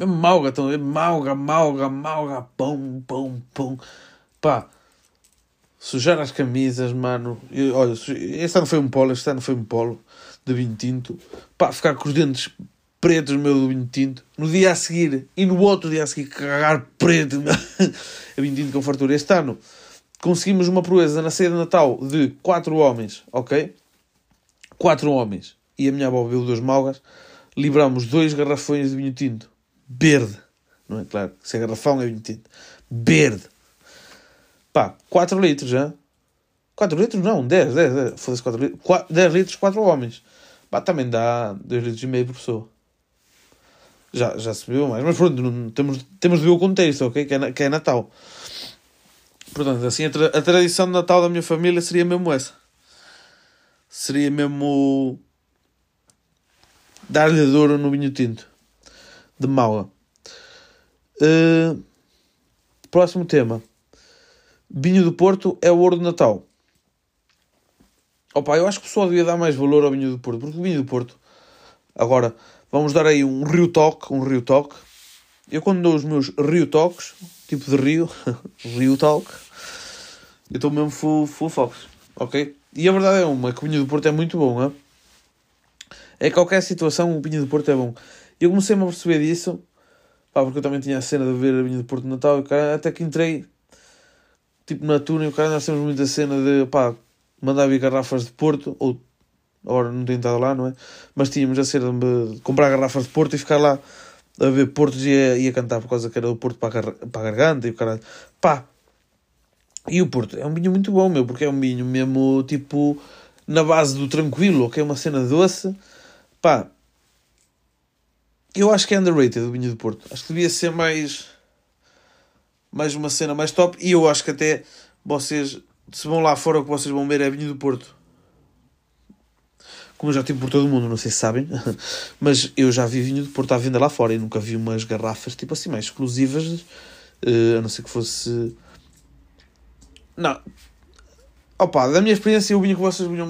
Mesmo malga, estão a ver? Malga, malga, malga, pão, pão, pão. Pá, sujar as camisas, mano. Eu, olha, este ano foi um polo, este ano foi um polo de vinho tinto. Pá, ficar com os dentes pretos, meu, do vinho tinto. No dia a seguir e no outro dia a seguir, cagar preto, (laughs) a vinho tinto com fartura. Este ano conseguimos uma proeza na ceia de Natal de quatro homens, ok? Quatro homens. E a minha avó bebeu duas malgas. Livramos dois garrafões de vinho tinto verde. Não é? Claro, se é garrafão é vinho tinto. Verde. Pá, 4 litros já. 4 litros não, 10, 10, 10. Foda-se 4 litros. 4, 10 litros, 4 homens. Pá, também dá 2 litros e meio por pessoa. Já, já se viu mais. Mas pronto, não, temos, temos de ver o contexto, ok? Que é, que é Natal. Portanto, assim, a, tra a tradição de Natal da minha família seria mesmo essa. Seria mesmo dar-lhe dor no vinho tinto de Maua. Uh, próximo tema. Vinho do Porto é o ouro de Natal. Opa, eu acho que o pessoal devia dar mais valor ao vinho do Porto, porque o vinho do Porto, agora, vamos dar aí um rio toque, um rio toque. eu quando dou os meus Rio Talks, tipo de Rio, (laughs) Rio Talk, eu estou mesmo full, full fox, ok? E a verdade é uma, que o vinho do Porto é muito bom, é? É qualquer situação o vinho do Porto é bom. E eu comecei-me a perceber disso, pá, porque eu também tinha a cena de ver a vinho do Porto no Natal, e, cara, até que entrei, tipo na Tuna, e o cara nós temos muita cena de, pá, mandar vir garrafas de Porto, ou agora não tenho estado lá, não é? Mas tínhamos a cena de comprar garrafas de Porto e ficar lá a ver Portos e a, e a cantar por causa que era o Porto para a, para a garganta e o caralho. Pá, e o Porto é um vinho muito bom, meu, porque é um vinho mesmo tipo na base do tranquilo, que é uma cena doce. Pá, eu acho que é underrated o vinho do Porto. Acho que devia ser mais mais uma cena mais top. E eu acho que até vocês, se vão lá fora, o que vocês vão ver é vinho do Porto como eu já tive por todo o mundo, não sei se sabem, (laughs) mas eu já vi vinho de Porto à venda lá fora e nunca vi umas garrafas tipo assim mais exclusivas, uh, a não ser que fosse. Não. Opa, da minha experiência, o vinho que vocês vinham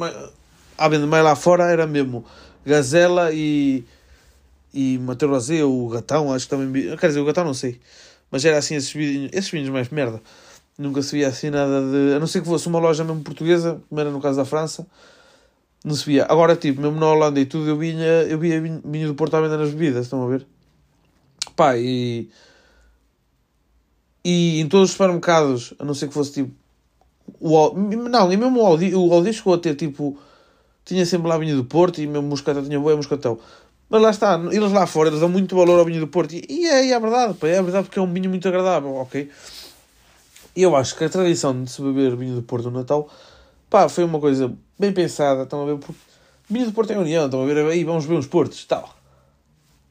à venda mais lá fora era mesmo Gazela e. e Mateu Rosé, ou o Gatão, acho que também. Quer dizer, o Gatão não sei, mas era assim esses vinhos, esses vinhos mais merda. Nunca se via assim nada de. A não ser que fosse uma loja mesmo portuguesa, como era no caso da França não se via. Agora, tipo, mesmo na Holanda e tudo, eu vinha, eu via vinho do Porto à venda nas bebidas, estão a ver? Pá, e. E em todos os supermercados, a não ser que fosse tipo. O, não, e mesmo o Aldi, o Aldi chegou a ter tipo. Tinha sempre lá vinho do Porto e mesmo Moscatel tinha boa Moscatel. Mas lá está, eles lá fora eles dão muito valor ao vinho do Porto e, e é, e é verdade, pá, é verdade porque é um vinho muito agradável, ok? E eu acho que a tradição de se beber vinho do Porto no Natal, pá, foi uma coisa bem pensada, estão a ver? Porque do Porto é União, estão a ver? Aí vamos ver os portos, tal.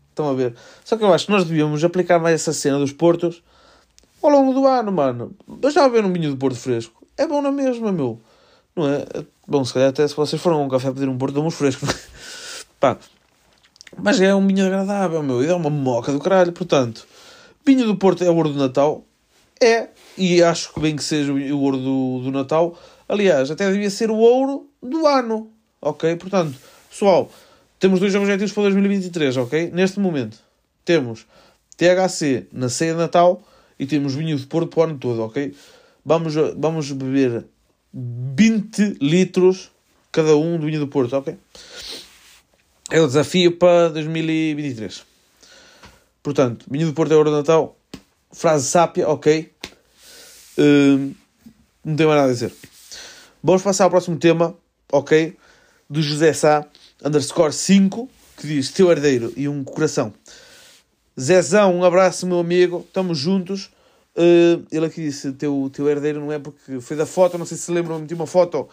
Estão a ver? Só que eu acho que nós devíamos aplicar mais essa cena dos portos ao longo do ano, mano. Mas já ver um vinho do Porto fresco. É bom na mesma, meu. Não é? Bom, se calhar até se vocês foram a um café pedir um Porto, damos fresco. (laughs) Pá. Mas é um vinho agradável, meu. E dá uma moca do caralho. Portanto, vinho do Porto é o ouro do Natal. É. E acho que bem que seja o ouro do, do Natal. Aliás, até devia ser o ouro do ano. Ok? Portanto, pessoal, temos dois objetivos para 2023, ok? Neste momento, temos THC na ceia de Natal e temos vinho de Porto para o ano todo, ok? Vamos, vamos beber 20 litros cada um do vinho do Porto, ok? É o desafio para 2023. Portanto, vinho do Porto é hora de Natal. Frase sápia, ok? Uh, não tenho mais nada a dizer. Vamos passar ao próximo tema ok? Do José Sá, underscore 5, que diz teu herdeiro e um coração. Zezão, um abraço, meu amigo, estamos juntos. Uh, ele aqui disse teu, teu herdeiro, não é? Porque foi da foto, não sei se lembram, meti uma foto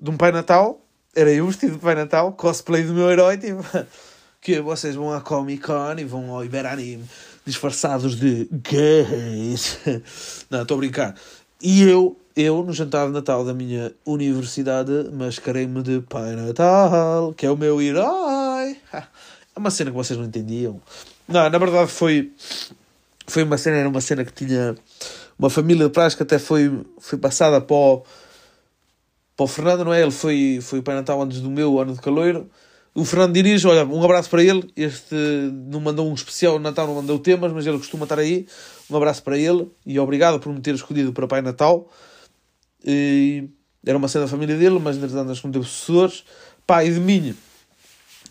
de um Pai Natal, era eu vestido de Pai Natal, cosplay do meu herói, tipo, (laughs) que vocês vão à Comic Con e vão ao Iberani disfarçados de gays. (laughs) não, estou a brincar. E eu eu, no jantar de Natal da minha universidade, mascarei-me de Pai Natal, que é o meu herói. (laughs) É uma cena que vocês não entendiam. Não, na verdade foi, foi uma cena, era uma cena que tinha uma família de praia que até foi, foi passada para o, para o Fernando, não é? Ele foi, foi Pai Natal antes do meu ano de caloiro. O Fernando dirige, olha, um abraço para ele. Este não mandou um especial Natal, não mandou temas, mas ele costuma estar aí. Um abraço para ele e obrigado por me ter escolhido para Pai Natal. E era uma cena da família dele, mas entretanto nós teve sucessores. Pá, e de mim,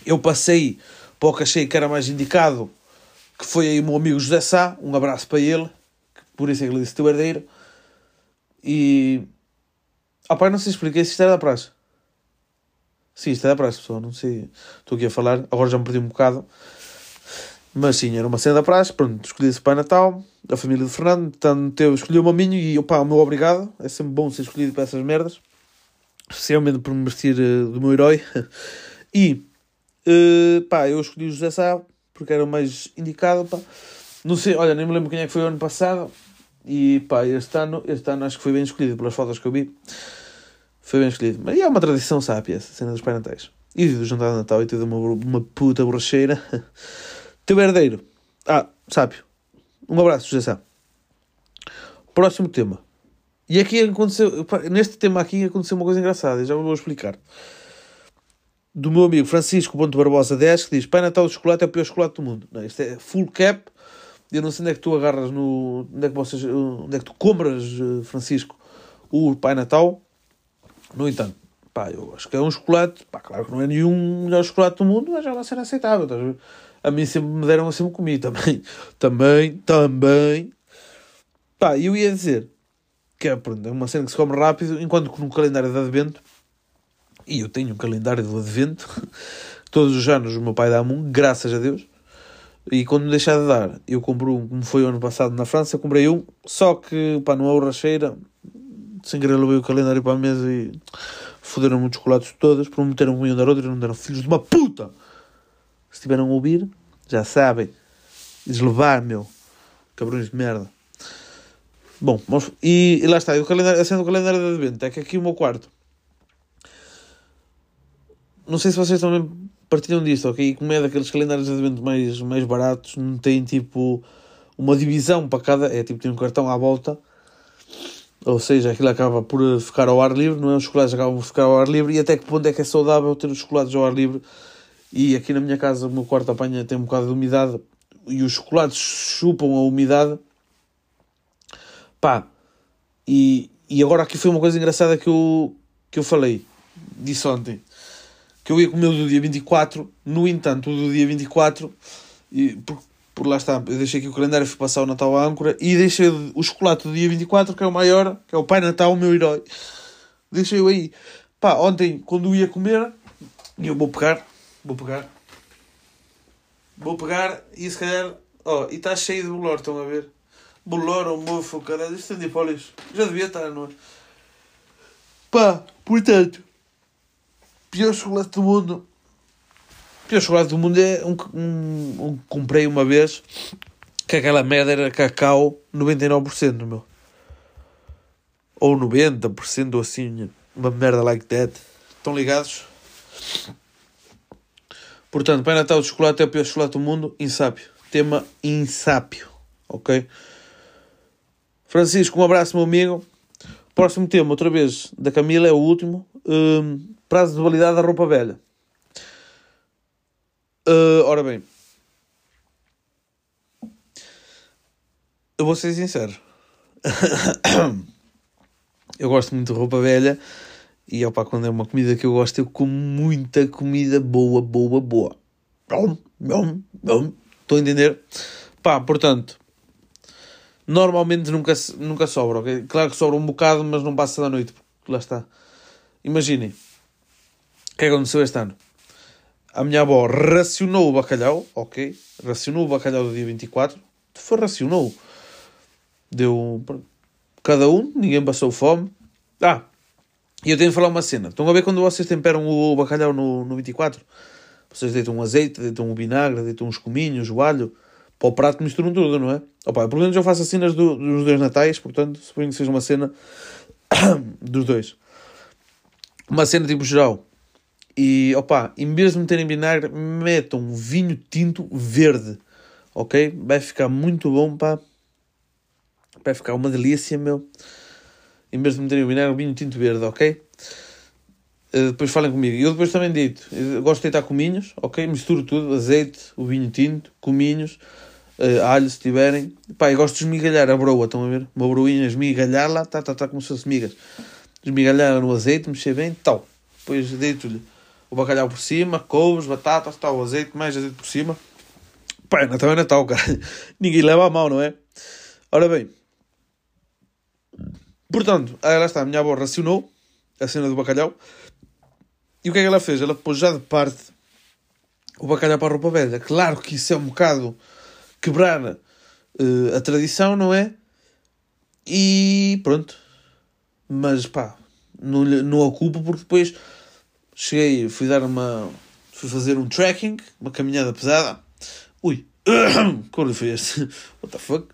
eu passei para o que achei que era mais indicado, que foi aí o meu amigo José Sá, um abraço para ele, por isso é que ele disse teu herdeiro. E. Ah, pá, não sei explicar se isto era da praxe. Sim, isto é da praxe, pessoal, não sei. Estou aqui a falar, agora já me perdi um bocado. Mas sim, era uma cena da praxe, pronto, escolhi-se para Natal, a família de Fernando, portanto, escolhi o maminho e, opá, o meu obrigado, é sempre bom ser escolhido para essas merdas, especialmente por me vestir uh, do meu herói. (laughs) E, uh, pá, eu escolhi o José Sá, porque era o mais indicado, pá. Não sei, olha, nem me lembro quem é que foi o ano passado, e, pá, este ano, este ano acho que foi bem escolhido, pelas fotos que eu vi, foi bem escolhido. Mas é uma tradição sápia, essa cena dos Pai Natais. E do jantar de Natal e tudo uma, uma puta borracheira. (laughs) Teu herdeiro. Ah, sábio. Um abraço, Sá. Próximo tema. E aqui aconteceu, neste tema aqui aconteceu uma coisa engraçada, já vou explicar. Do meu amigo Francisco Ponto Barbosa 10, que diz: Pai Natal de chocolate é o pior chocolate do mundo. Não, isto é full cap, Eu não sei onde é que tu agarras no. Onde é que vocês. Onde é que tu compras, eh, Francisco, o Pai Natal. No entanto, pá, eu acho que é um chocolate. Pá, claro que não é nenhum melhor chocolate do mundo, mas já vai ser aceitável. Estás a ver? A mim sempre me deram, sempre comi também. (laughs) Também, também. Pá, eu ia dizer que é, pronto, é uma cena que se come rápido, enquanto que no calendário de Advento, e eu tenho um calendário de Advento, (laughs) todos os anos o meu pai dá-me um, graças a Deus. E quando me deixar de dar, eu compro um, como foi o ano passado na França, comprei um, só que, pá, não é racheira, sem querer levei o calendário para a mesa e foderam-me os chocolates todas, prometeram um e dar outro e não deram filhos de uma puta! Se estiveram a ouvir, já sabem. Deslevar, meu. Cabrões de merda. Bom, e, e lá está. O calendário, a cena do calendário de advento é que aqui o meu quarto. Não sei se vocês também partilham disto, ok? Como é daqueles calendários de advento mais, mais baratos, não tem tipo uma divisão para cada. É tipo, tem um cartão à volta. Ou seja, aquilo acaba por ficar ao ar livre, não é? Os chocolates acabam por ficar ao ar livre. E até que ponto é que é saudável ter os chocolates ao ar livre? E aqui na minha casa, o meu quarto apanha, tem um bocado de umidade e os chocolates chupam a umidade. Pá, e, e agora aqui foi uma coisa engraçada que eu, que eu falei, disse ontem, que eu ia comer o do dia 24, no entanto, o do dia 24, e, por, por lá está, eu deixei aqui o calendário, fui passar o Natal à âncora e deixei o chocolate do dia 24, que é o maior, que é o Pai Natal, o meu herói. Deixei-o aí. Pá, ontem, quando eu ia comer, e eu vou pegar, vou pegar, vou pegar e se calhar, oh, e está cheio de bolor, estão a ver? Bolor ou mofo, caralho, isto tem de Já devia estar, não é? Pá, portanto, pior chocolate do mundo. Pior chocolate do mundo é um, um, um que comprei uma vez que aquela merda era cacau 99%, meu. Ou 90% ou assim, uma merda like that. Estão ligados? Portanto, Pai Natal de chocolate é o pior chocolate do mundo, insápio. Tema insápio, ok? Francisco, um abraço, meu amigo. Próximo tema, outra vez, da Camila, é o último. Um, prazo de validade da roupa velha. Uh, ora bem, eu vou ser sincero. (coughs) eu gosto muito de roupa velha e opa, quando é uma comida que eu gosto, eu como muita comida boa, boa, boa. Estou a entender? Pá, portanto, normalmente nunca, nunca sobra, ok? Claro que sobra um bocado, mas não passa da noite, porque lá está. Imaginem, o que é que aconteceu este ano? A minha avó racionou o bacalhau, ok? Racionou o bacalhau do dia 24. Foi racionou. Deu cada um, ninguém passou fome. Ah, e eu tenho de falar uma cena. Estão a ver quando vocês temperam o bacalhau no, no 24? Vocês deitam um azeite, deitam um vinagre, deitam uns cominhos, o alho para o prato misturam tudo, não é? Opa, pelo menos eu faço as cenas do, dos dois natais, portanto, suponho que seja uma cena (coughs) dos dois. Uma cena tipo geral. E, opa, em vez de meterem vinagre, metam vinho tinto verde, ok? Vai ficar muito bom, pá. Vai ficar uma delícia, meu. Em vez de meterem vinagre, vinho tinto verde, ok? Uh, depois falem comigo. Eu depois também dito, eu gosto de deitar cominhos, ok? Misturo tudo, azeite, o vinho tinto, cominhos, uh, alho se tiverem. Pá, eu gosto de esmigalhar a broa, estão a ver? Uma broinha, esmigalhar lá, tá, tá, tá, como se fosse migas. Esmigalhar no azeite, mexer bem, tal. Depois deito-lhe o bacalhau por cima, couves, batatas, tal, o azeite, mais azeite por cima. Pá, Natal é Natal, cara. (laughs) Ninguém leva a mão, não é? Ora bem. Portanto, aí lá está, a minha avó racionou a cena do bacalhau. E o que é que ela fez? Ela pôs já de parte o bacalhau para a roupa velha. Claro que isso é um bocado quebrar uh, a tradição, não é? E pronto. Mas pá, não, não ocupo porque depois cheguei, fui dar uma. fui fazer um trekking, uma caminhada pesada. Ui, (coughs) quando foi este? (coughs) What the fuck?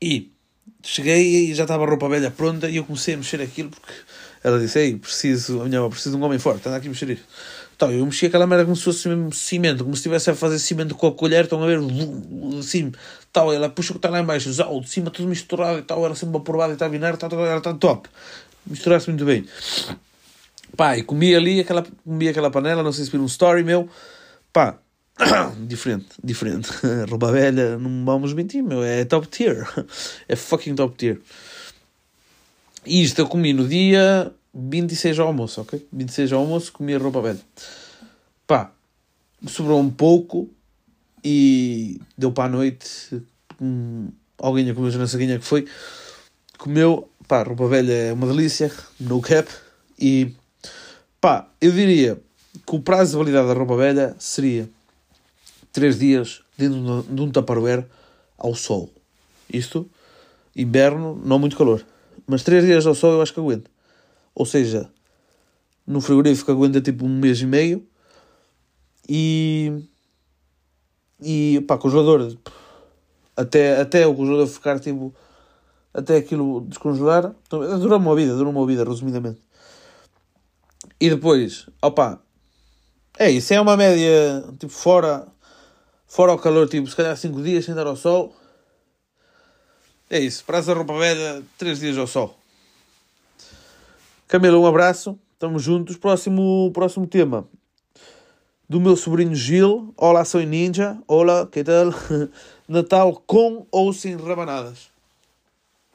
E cheguei e já estava a roupa velha pronta e eu comecei a mexer aquilo porque ela disse: Ei, preciso, a minha avó, preciso de um homem forte, anda aqui a mexer isto. Então, eu mexi aquela merda como se fosse mesmo cimento, como se estivesse a fazer cimento com a colher, estão a ver, assim, tal, ela puxa o que está lá embaixo, o de cima tudo misturado e tal, era sempre aprovado e está vinagre, tal, era está top. Misturasse muito bem. Pá, e comi ali, aquela, comi aquela panela, não sei se viram um story meu, pá, (coughs) diferente, diferente. (laughs) Roupa velha, não vamos mentir, meu, é top tier. (laughs) É fucking top tier. E isto eu comi no dia 26 ao almoço, ok? 26 ao almoço comi a roupa velha. Pá, sobrou um pouco e deu para a noite. Hum, alguém a comer, não sei quem que foi. Comeu, pá, roupa velha é uma delícia, no cap. E pá, eu diria que o prazo de validade da roupa velha seria 3 dias dentro de um tupperware ao sol. Isto, inverno, não muito calor. Mas 3 dias ao sol eu acho que aguento. Ou seja, no frigorífico aguenta tipo um mês e meio. E. E pá, congelador. Até, até o congelador ficar tipo. Até aquilo descongelar. Então, dura uma vida, dura uma vida, resumidamente. E depois, opa. É isso, é uma média tipo fora Fora o calor, tipo, se calhar 5 dias sem dar ao sol. É isso. Praça roupa velha, 3 dias ao sol. Camila, um abraço. Estamos juntos. Próximo, próximo tema. Do meu sobrinho Gil. Olá, sou ninja. Olá, que tal? (laughs) Natal com ou sem rabanadas.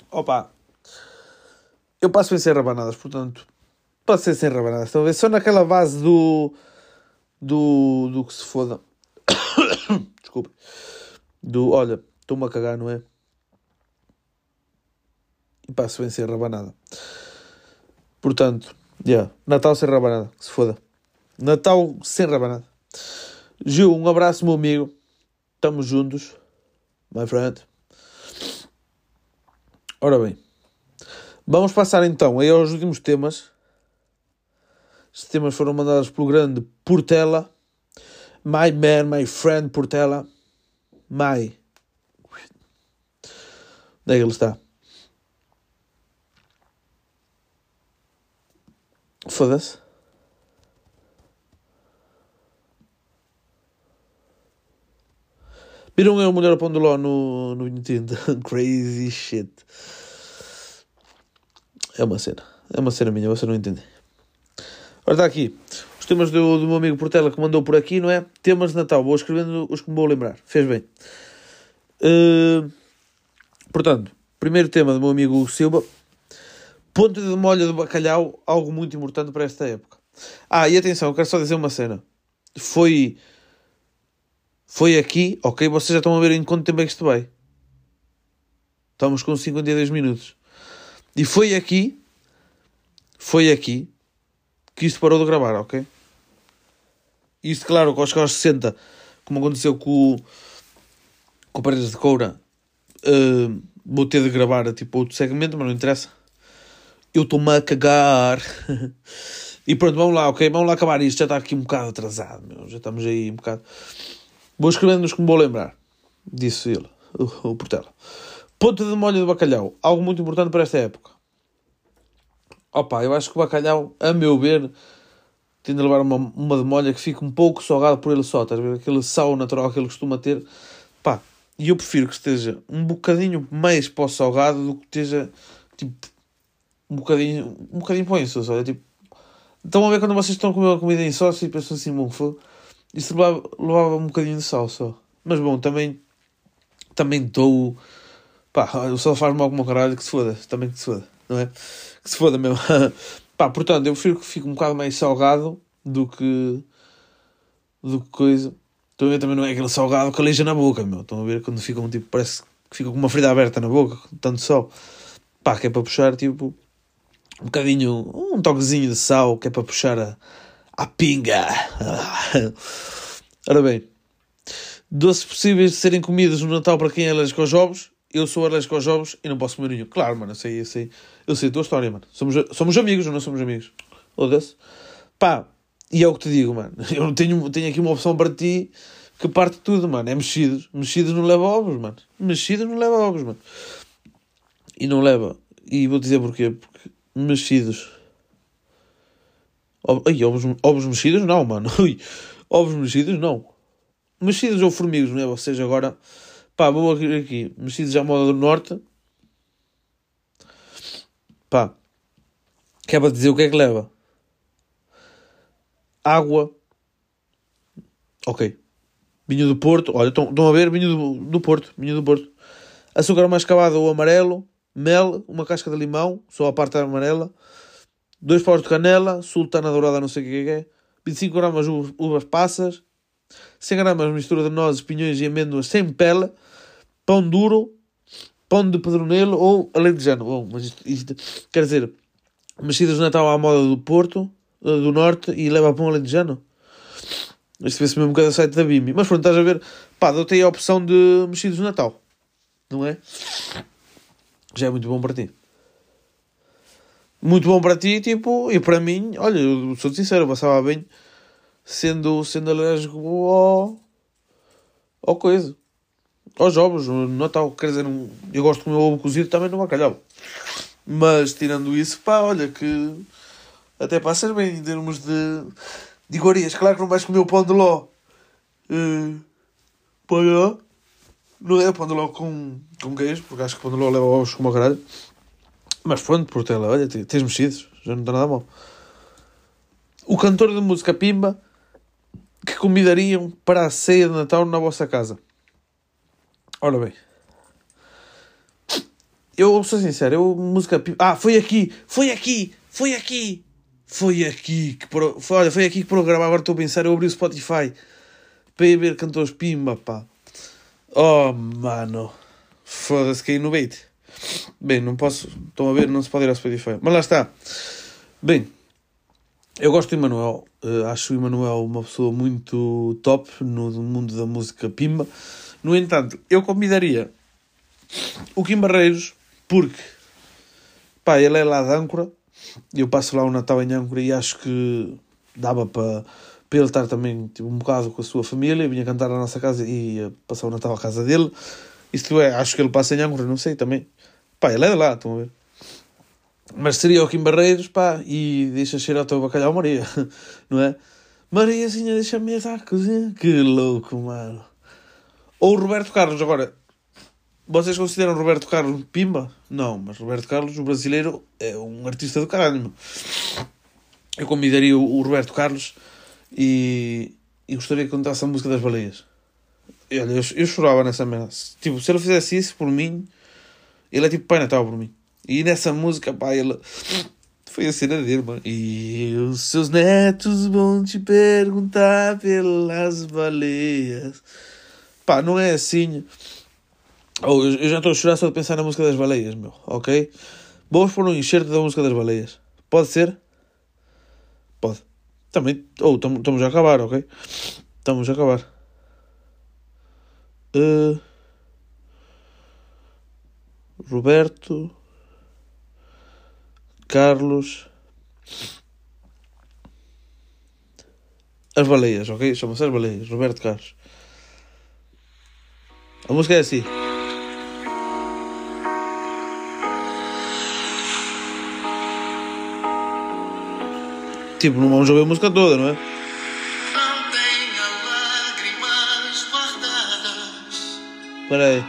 Opa. Eu passo bem sem rabanadas, portanto. Ser sem rabanadas. Talvez só naquela base do. Do. Do que se foda. (coughs) Desculpa. Do, olha, estou-me a cagar, não é? E passo bem sem rabanada. Portanto, yeah, Natal sem rabanada, que se foda. Natal sem rabanada. Gil, um abraço, meu amigo. Estamos juntos, my friend. Ora bem, vamos passar então aí aos últimos temas. Estes temas foram mandados pelo grande Portela. My man, my friend Portela. My. Onde é que ele está? Foda-se. Viram eu mulher a ló no, no Nintendo? (laughs) Crazy shit. É uma cena. É uma cena minha, você não entende. Ora, está aqui temas do, do meu amigo Portela que mandou por aqui, não é? Temas de Natal. Vou escrevendo os que me vou lembrar. Fez bem. Uh, portanto, primeiro tema do meu amigo Silva. Ponto de molho de bacalhau, algo muito importante para esta época. Ah, e atenção, quero só dizer uma cena. Foi. Foi aqui, ok? Vocês já estão a ver em quanto tempo é que isto vai. Estamos com 52 minutos. E foi aqui. Foi aqui que isto parou de gravar, ok? Isto, claro, aos, aos 60, como aconteceu com, com o Paredes de Coura, uh, vou ter de gravar tipo outro segmento, mas não interessa. Eu estou-me a cagar. (laughs) e pronto, vamos lá, ok? Vamos lá acabar isto. Já está aqui um bocado atrasado, meu. Já estamos aí um bocado. Vou escrevendo-nos como vou lembrar. Disse ele, o, Portela. Ponto de molho de bacalhau. Algo muito importante para esta época. Opa, eu acho que o bacalhau, a meu ver, tende a levar uma, uma demolha que fica um pouco salgado por ele só, estás a ver? Aquele sal natural que ele costuma ter. Pá, e eu prefiro que esteja um bocadinho mais para o salgado do que esteja tipo um bocadinho, um bocadinho para o. Olha, tipo, estão a ver quando vocês estão a comer uma comida em sócio e pensam assim, bom, foi, isso levava, levava um bocadinho de sal só. Mas bom, também também estou. Pá, o sal faz mal como caralho que se foda, também que se foda, não é? Que se foda mesmo. (laughs) Pá, portanto, eu prefiro que fique um bocado mais salgado do que. do que coisa. Estão a ver também não é aquele salgado que aleija na boca, meu. Estão a ver quando fica um tipo, parece que fica com uma ferida aberta na boca, tanto sal. Pá, que é para puxar tipo. um bocadinho. um toquezinho de sal que é para puxar a. a pinga. (laughs) Ora bem. Doces possíveis de serem comidos no Natal para quem é alérgico aos ovos eu sou alérgico aos ovos e não posso comer nenhum. Claro, mano, eu sei, eu sei, eu sei a tua história, mano. Somos, somos amigos ou não somos amigos? Foda-se. Pá, e é o que te digo, mano. (laughs) Eu tenho, tenho aqui uma opção para ti que parte tudo, mano. É mexidos. Mexidos não leva ovos, mano. Mexidos não leva ovos, mano. E não leva. E vou dizer porquê. Porque mexidos. Ai, ovos, ovos mexidos não, mano. (laughs) Ui, ovos mexidos não. Mexidos ou formigos, não é? Ou seja, agora Pá, vou aqui, aqui mexidos à moda do norte. Pá, quer para dizer o que é que leva? Água. Ok. Vinho do Porto, olha, estão, a ver? Vinho do, do Porto, vinho do Porto. Açúcar mascavado ou amarelo, mel, uma casca de limão, só a parte amarela, dois paus de canela, sultana dourada, não sei o que é, 25 gramas uvas, uvas passas, 100 gramas mistura de nozes, pinhões e amêndoas sem pele, pão duro, pão de pedronelo ou alentejano. Bom, mas isto, isto quer dizer, mexidas de Natal à moda do Porto, eh, do Norte, e leva pão alentejano. Isto vê-se mesmo cada site da Bimbi. Mas pronto, estás a ver, pá, dou-te a opção de mexidos de Natal. Não é? Já é muito bom para ti. Muito bom para ti, tipo, e para mim, olha, eu sou sincero, passava bem sendo, sendo alérgico ao, ao coisa aos ovos, no Natal, quer dizer, eu gosto de comer ovo cozido também no bacalhau. Mas tirando isso, pá, olha que até passa bem em termos de, de iguarias. Claro que não vais comer o pão de ló. Uh, pão de. Não é pão de ló com, com queijo, porque acho que pão de ló leva ovos como a caralho. Mas pronto, Portela, olha, tens mexidos, já não está nada mal. O cantor de música Pimba que convidariam para a ceia de Natal na vossa casa. Ora bem. Eu sou sincero, eu música. Ah, foi aqui, foi aqui, foi aqui, foi aqui que pro... foi, olha, foi aqui que programa. Agora estou a pensar, eu abri o Spotify para ir ver cantores Pimba, pá. Oh, mano, foda-se, caí no bait. Bem, não posso, estão a ver, não se pode ir ao Spotify, mas lá está. Bem, eu gosto do Emanuel, uh, acho o Emanuel uma pessoa muito top no mundo da música Pimba. No entanto, eu convidaria o Kim Barreiros porque pá, ele é lá de Âncora eu passo lá o Natal em Âncora e acho que dava para, ele estar também tipo, um bocado com a sua família, vinha cantar na nossa casa e ia passar o Natal à casa dele. Isto é, acho que ele passa em Âncora, não sei também. Pá, ele é de lá, estão a ver. Mas seria o Kim Barreiros, pá, e deixa cheirar o teu bacalhau Maria, (laughs) não é? Mariazinha, deixa-me ir à cozinha. Que louco, mano. Ou o Roberto Carlos, agora, vocês consideram Roberto Carlos pimba? Não, mas Roberto Carlos, o brasileiro, é um artista do caralho. Eu convidaria o Roberto Carlos e, e gostaria que contasse a música das baleias. E, olha, eu, eu chorava nessa merda. Tipo, se ele fizesse isso por mim, ele é tipo Pai Natal por mim. E nessa música, pá, ele. Foi a cena dele, mano. E os seus netos vão te perguntar pelas baleias. Pá, não é assim. Oh, eu já estou a chorar só de pensar na música das baleias, meu. Ok? Vamos pôr um enxerto da música das baleias. Pode ser? Pode. Também. Ou oh, estamos a acabar, ok? Estamos a acabar. Uh, Roberto. Carlos. As baleias, ok? Chamam-se as baleias. Roberto Carlos. A música é assim. Tipo, não vamos ouvir a música toda, não é? Não tenha lágrimas guardadas. Espera aí.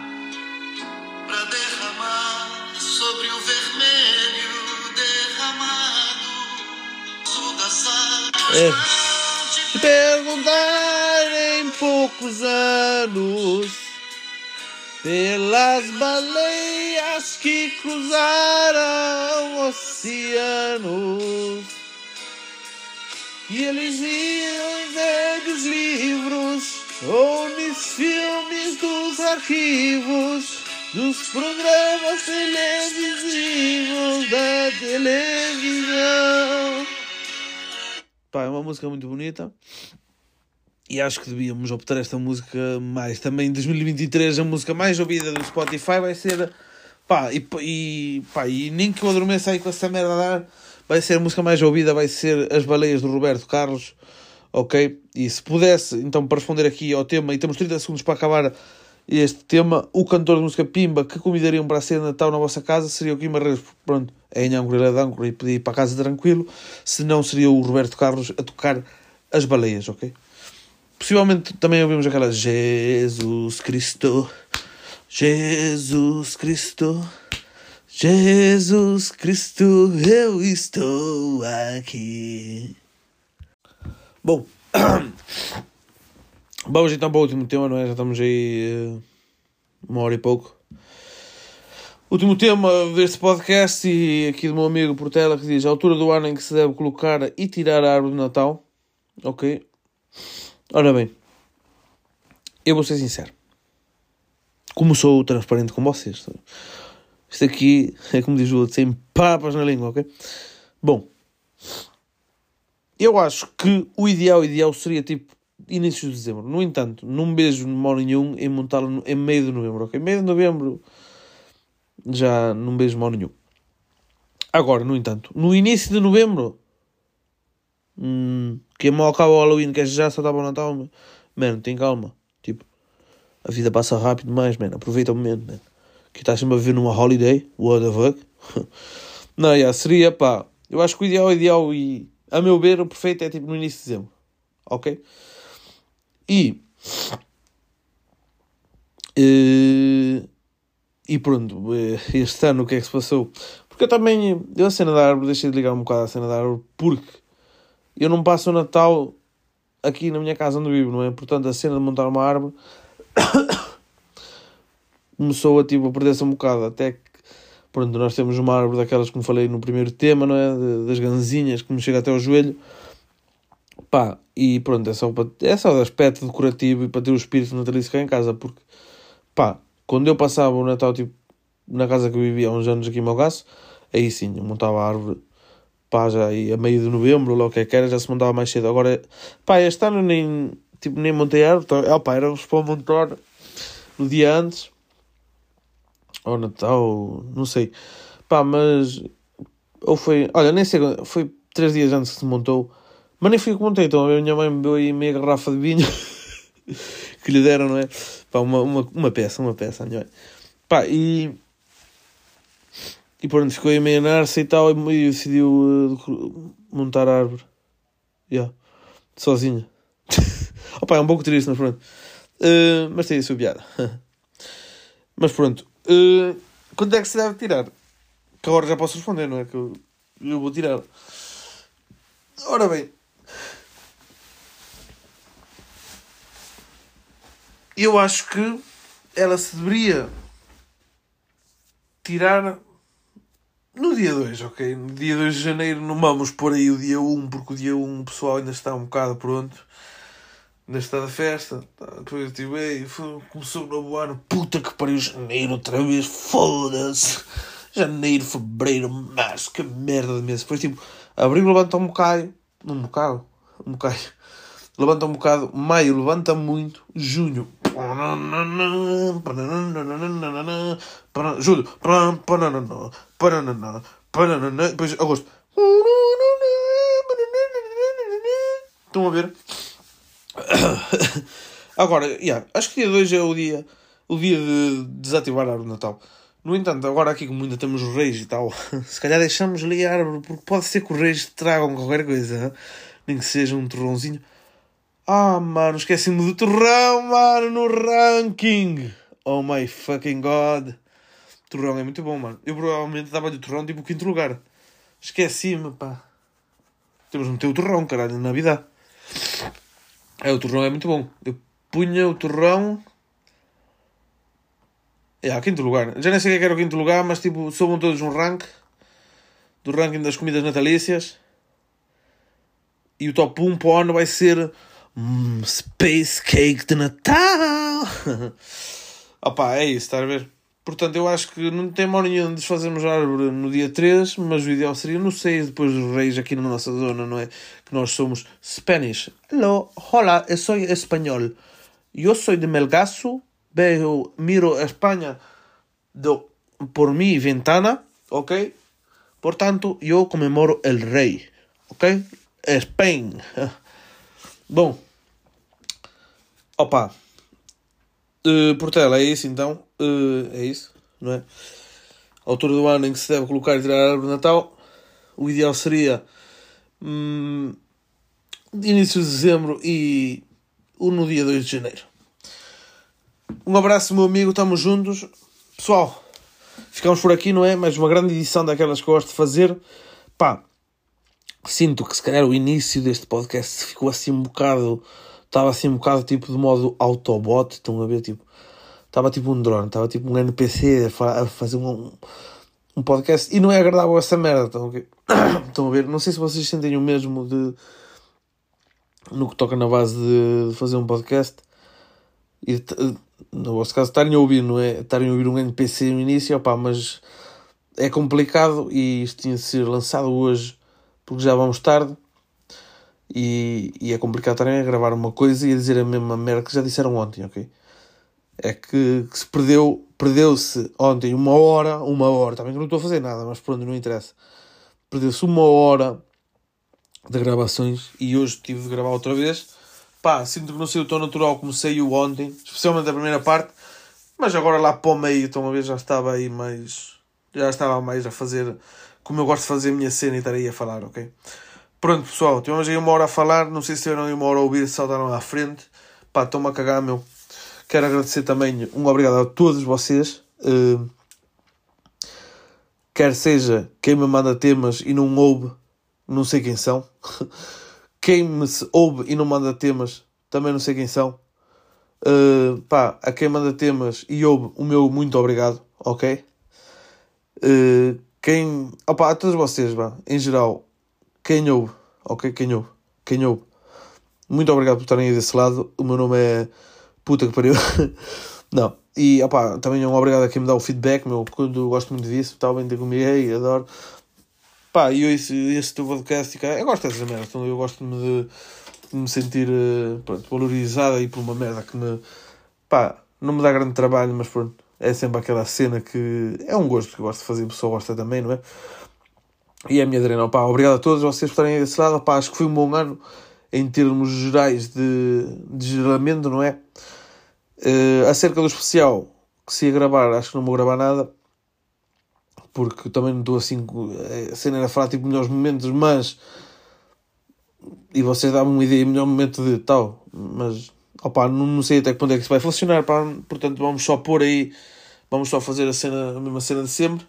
Para derramar sobre o vermelho derramado. É. Se perguntar em poucos anos pelas baleias que cruzaram oceanos. E eles iam em velhos livros ou nos filmes dos arquivos dos programas televisivos da televisão. Pá, é uma música muito bonita e acho que devíamos optar esta música mais. Também em 2023 a música mais ouvida do Spotify vai ser. Pá, e, e, pá, e nem que eu adormeça aí com essa merda a dar, vai ser a música mais ouvida, vai ser As Baleias do Roberto Carlos, ok? E se pudesse, então, para responder aqui ao tema, e temos 30 segundos para acabar este tema, o cantor de música Pimba que convidariam para a ceia de Natal na vossa casa seria o Kim pronto, é em Angra de Âncora e pedir para casa tranquilo, se não seria o Roberto Carlos a tocar as baleias, ok? Possivelmente também ouvimos aquela Jesus Cristo, Jesus Cristo, Jesus Cristo, eu estou aqui. Bom, (coughs) Vamos então para o último tema, não é? Já estamos aí uh, uma hora e pouco. Último tema deste podcast e aqui do meu amigo Portela que diz a altura do ano em que se deve colocar e tirar a árvore de Natal. Ok. Ora bem, eu vou ser sincero. Como sou transparente com vocês. Isto aqui é como diz o outro, sem papas na língua, ok? Bom, eu acho que o ideal, ideal seria tipo início de dezembro. No entanto, não beijo mal nenhum em montá-lo em meio de novembro, ok? Meio de novembro já não beijo mal nenhum. Agora, no entanto, no início de novembro, hum, que é mal acaba o Halloween, que é já só estava o Natal, mano, tem calma. Tipo, a vida passa rápido demais, mano. Aproveita o momento, mano. Que estás sempre a viver numa holiday, what the fuck? (laughs) não, yeah, seria pá. Eu acho que o ideal, o ideal e a meu ver, o perfeito é tipo no início de dezembro, ok? E. Uh, e pronto, eh, este ano o que é que se passou? Porque eu também. Eu a cena da árvore, deixei de ligar um bocado a cena da árvore, porque eu não passo o Natal aqui na minha casa onde vivo, não é? Portanto, a cena de montar uma árvore (coughs) começou a, tipo, a perder-se um bocado. Até que, pronto, nós temos uma árvore daquelas que me falei no primeiro tema, não é? Das ganzinhas que me chega até ao joelho. Pá, e pronto, é só, para, é só de aspecto decorativo e para ter o espírito natalício cá em casa, porque, pá, quando eu passava o Natal, tipo, na casa que eu vivia há uns anos aqui em Malgaço, aí sim, eu montava a árvore, pá, já aí a meio de novembro, logo que é que era, já se montava mais cedo. Agora, pá, este ano nem, tipo, nem montei árvore, então, pá, era para montar no dia antes, ou Natal, não sei, pá, mas, ou foi, olha, nem sei, foi três dias antes que se montou, mas nem fui que montei, então a minha mãe me deu aí meia garrafa de vinho (laughs) que lhe deram, não é? Pá, uma, uma, uma peça, uma peça, não é? Pá, e. E pronto, ficou meio narça e tal, e decidiu uh, montar a árvore. Yeah. Sozinha. (laughs) Opa, é um pouco triste, mas pronto. Uh, mas tem a sua piada. (laughs) mas pronto. Uh, quando é que se deve tirar? Que agora já posso responder, não é? Que eu, eu vou tirar. Ora bem, eu acho que ela se deveria tirar no dia 2, ok? No dia 2 de janeiro não vamos pôr aí o dia 1, porque o dia 1 o pessoal ainda está um bocado pronto. Ainda está da festa. Tá, depois eu tive, ei, começou o novo ano, puta que pariu, janeiro outra vez, foda-se. Janeiro, fevereiro, março, que merda de mês. Depois tipo, abril levanta um bocado, um bocado, um bocado levanta um bocado, maio levanta muito, junho. Julho. Depois agosto. Estão a ver? Agora, yeah, acho que dia 2 é o dia, o dia de desativar a árvore de Natal. No entanto, agora aqui como ainda temos os reis e tal, (laughs) se calhar deixamos ali a árvore, porque pode ser que os reis tragam qualquer coisa, nem que seja um torrãozinho. Ah, mano, esqueci-me do torrão, mano, no ranking. Oh my fucking god. Torrão é muito bom, mano. Eu provavelmente dava-lhe o torrão tipo quinto lugar. Esqueci-me, pá. Temos de meter o torrão, caralho, na vida. É, o torrão é muito bom. Eu punha o torrão. É, quinto lugar. Já nem sei o que é era o quinto lugar, mas tipo, sobam todos um rank. Do ranking das comidas natalícias. E o top 1 para o ano vai ser Hum, space Cake de Natal! (laughs) Opa, é isso, está a ver? Portanto, eu acho que não tem mal nenhum de desfazermos a árvore no dia 3, mas o ideal seria no 6, depois dos reis aqui na nossa zona, não é? Que nós somos Spanish. Hello, hola, eu sou espanhol. Eu sou de Melgaço, veo, miro a Espanha do, por mi ventana, ok? Portanto, eu comemoro el rei, ok? Spain. (laughs) Bom, opa, uh, Portela, é isso então, uh, é isso, não é? A altura do ano em que se deve colocar e tirar a árvore de Natal, o ideal seria hum, início de dezembro e no dia 2 de janeiro. Um abraço, meu amigo, estamos juntos. Pessoal, ficamos por aqui, não é? Mais uma grande edição daquelas que eu gosto de fazer. Pá, sinto que se calhar o início deste podcast ficou assim um bocado estava assim um bocado tipo de modo Autobot, estão a ver? Tipo, estava tipo um drone, estava tipo um NPC a, fa a fazer um, um podcast e não é agradável essa merda, estão a ver? (coughs) estão a ver? Não sei se vocês sentem o mesmo de no que toca na base de fazer um podcast e no vosso caso estarem a ouvir, não é? Estarem a ouvir um NPC no início, opá, mas é complicado e isto tinha de ser lançado hoje porque já vamos tarde e, e é complicado estarem a gravar uma coisa e a dizer a mesma merda que já disseram ontem, ok? É que, que se perdeu, perdeu-se ontem uma hora, uma hora, também não estou a fazer nada, mas pronto, não interessa. Perdeu-se uma hora de gravações e hoje tive de gravar outra vez. Pá, sinto que não saiu tão natural como saiu ontem, especialmente a primeira parte, mas agora lá para o meio, estão a ver, já estava aí mais. Já estava mais a fazer como eu gosto de fazer a minha cena e estar aí a falar, ok? Pronto, pessoal, tivemos aí uma hora a falar. Não sei se tiveram aí uma hora a ouvir, se saltaram à frente. Pá, estão-me a cagar, meu. Quero agradecer também um obrigado a todos vocês. Uh, quer seja quem me manda temas e não ouve, não sei quem são. (laughs) quem me ouve e não manda temas, também não sei quem são. Uh, pá, a quem manda temas e ouve, o meu muito obrigado, ok? Uh, quem. Opa, a todos vocês, vá, em geral, quem ouve, ok? Quem ouve, quem ouve. Muito obrigado por estarem aí desse lado. O meu nome é puta que pariu. (laughs) Não. E opa, também um obrigado a quem me dá o feedback, meu, quando gosto muito disso, tal, bem comigo, aí, adoro. Pá, e eu esse, esse teu podcast, eu gosto dessas merdas, então eu gosto de, de me sentir eh, pronto, valorizado aí por uma merda que me. pá, não me dá grande trabalho, mas pronto, é sempre aquela cena que é um gosto que eu gosto de fazer, a pessoa gosta também, não é? E é a minha drena. Pá, obrigado a todos vocês por estarem desse lado. Pá, acho que foi um bom ano em termos gerais de, de geramento, não é? Uh, acerca do especial que se ia gravar, acho que não vou gravar nada porque também não estou assim. A cena era falar tipo melhores momentos, mas. E vocês dão uma ideia, melhor momento de tal, mas. Opá, não, sei até que ponto é que isso vai funcionar, pá, portanto vamos só pôr aí. Vamos só fazer a, cena, a mesma cena de sempre.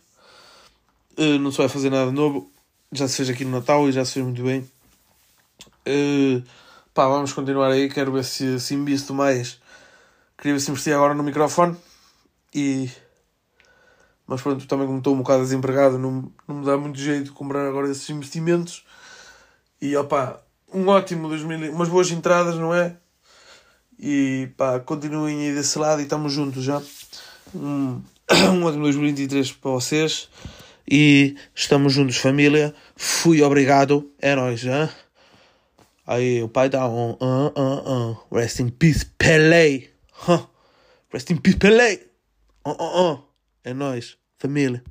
Uh, não se vai fazer nada novo. Já se fez aqui no Natal e já se fez muito bem. Uh, pá, vamos continuar aí. Quero ver se, se invisto mais. Queria ver se investia agora no microfone. E. Mas pronto, também como estou um bocado desempregado, não, não me dá muito jeito de comprar agora esses investimentos. E opá, um ótimo 2000, umas boas entradas, não é? E pá, continuem aí desse lado e estamos juntos já. Um, (coughs) um ótimo 2023 para vocês e estamos juntos, família. Fui obrigado, é nóis, hein? Aí o pai tá on, uh, uh, uh. Rest in peace, Pelé. Huh. Rest in peace, Pelé. Uh, uh, uh. É nóis, família.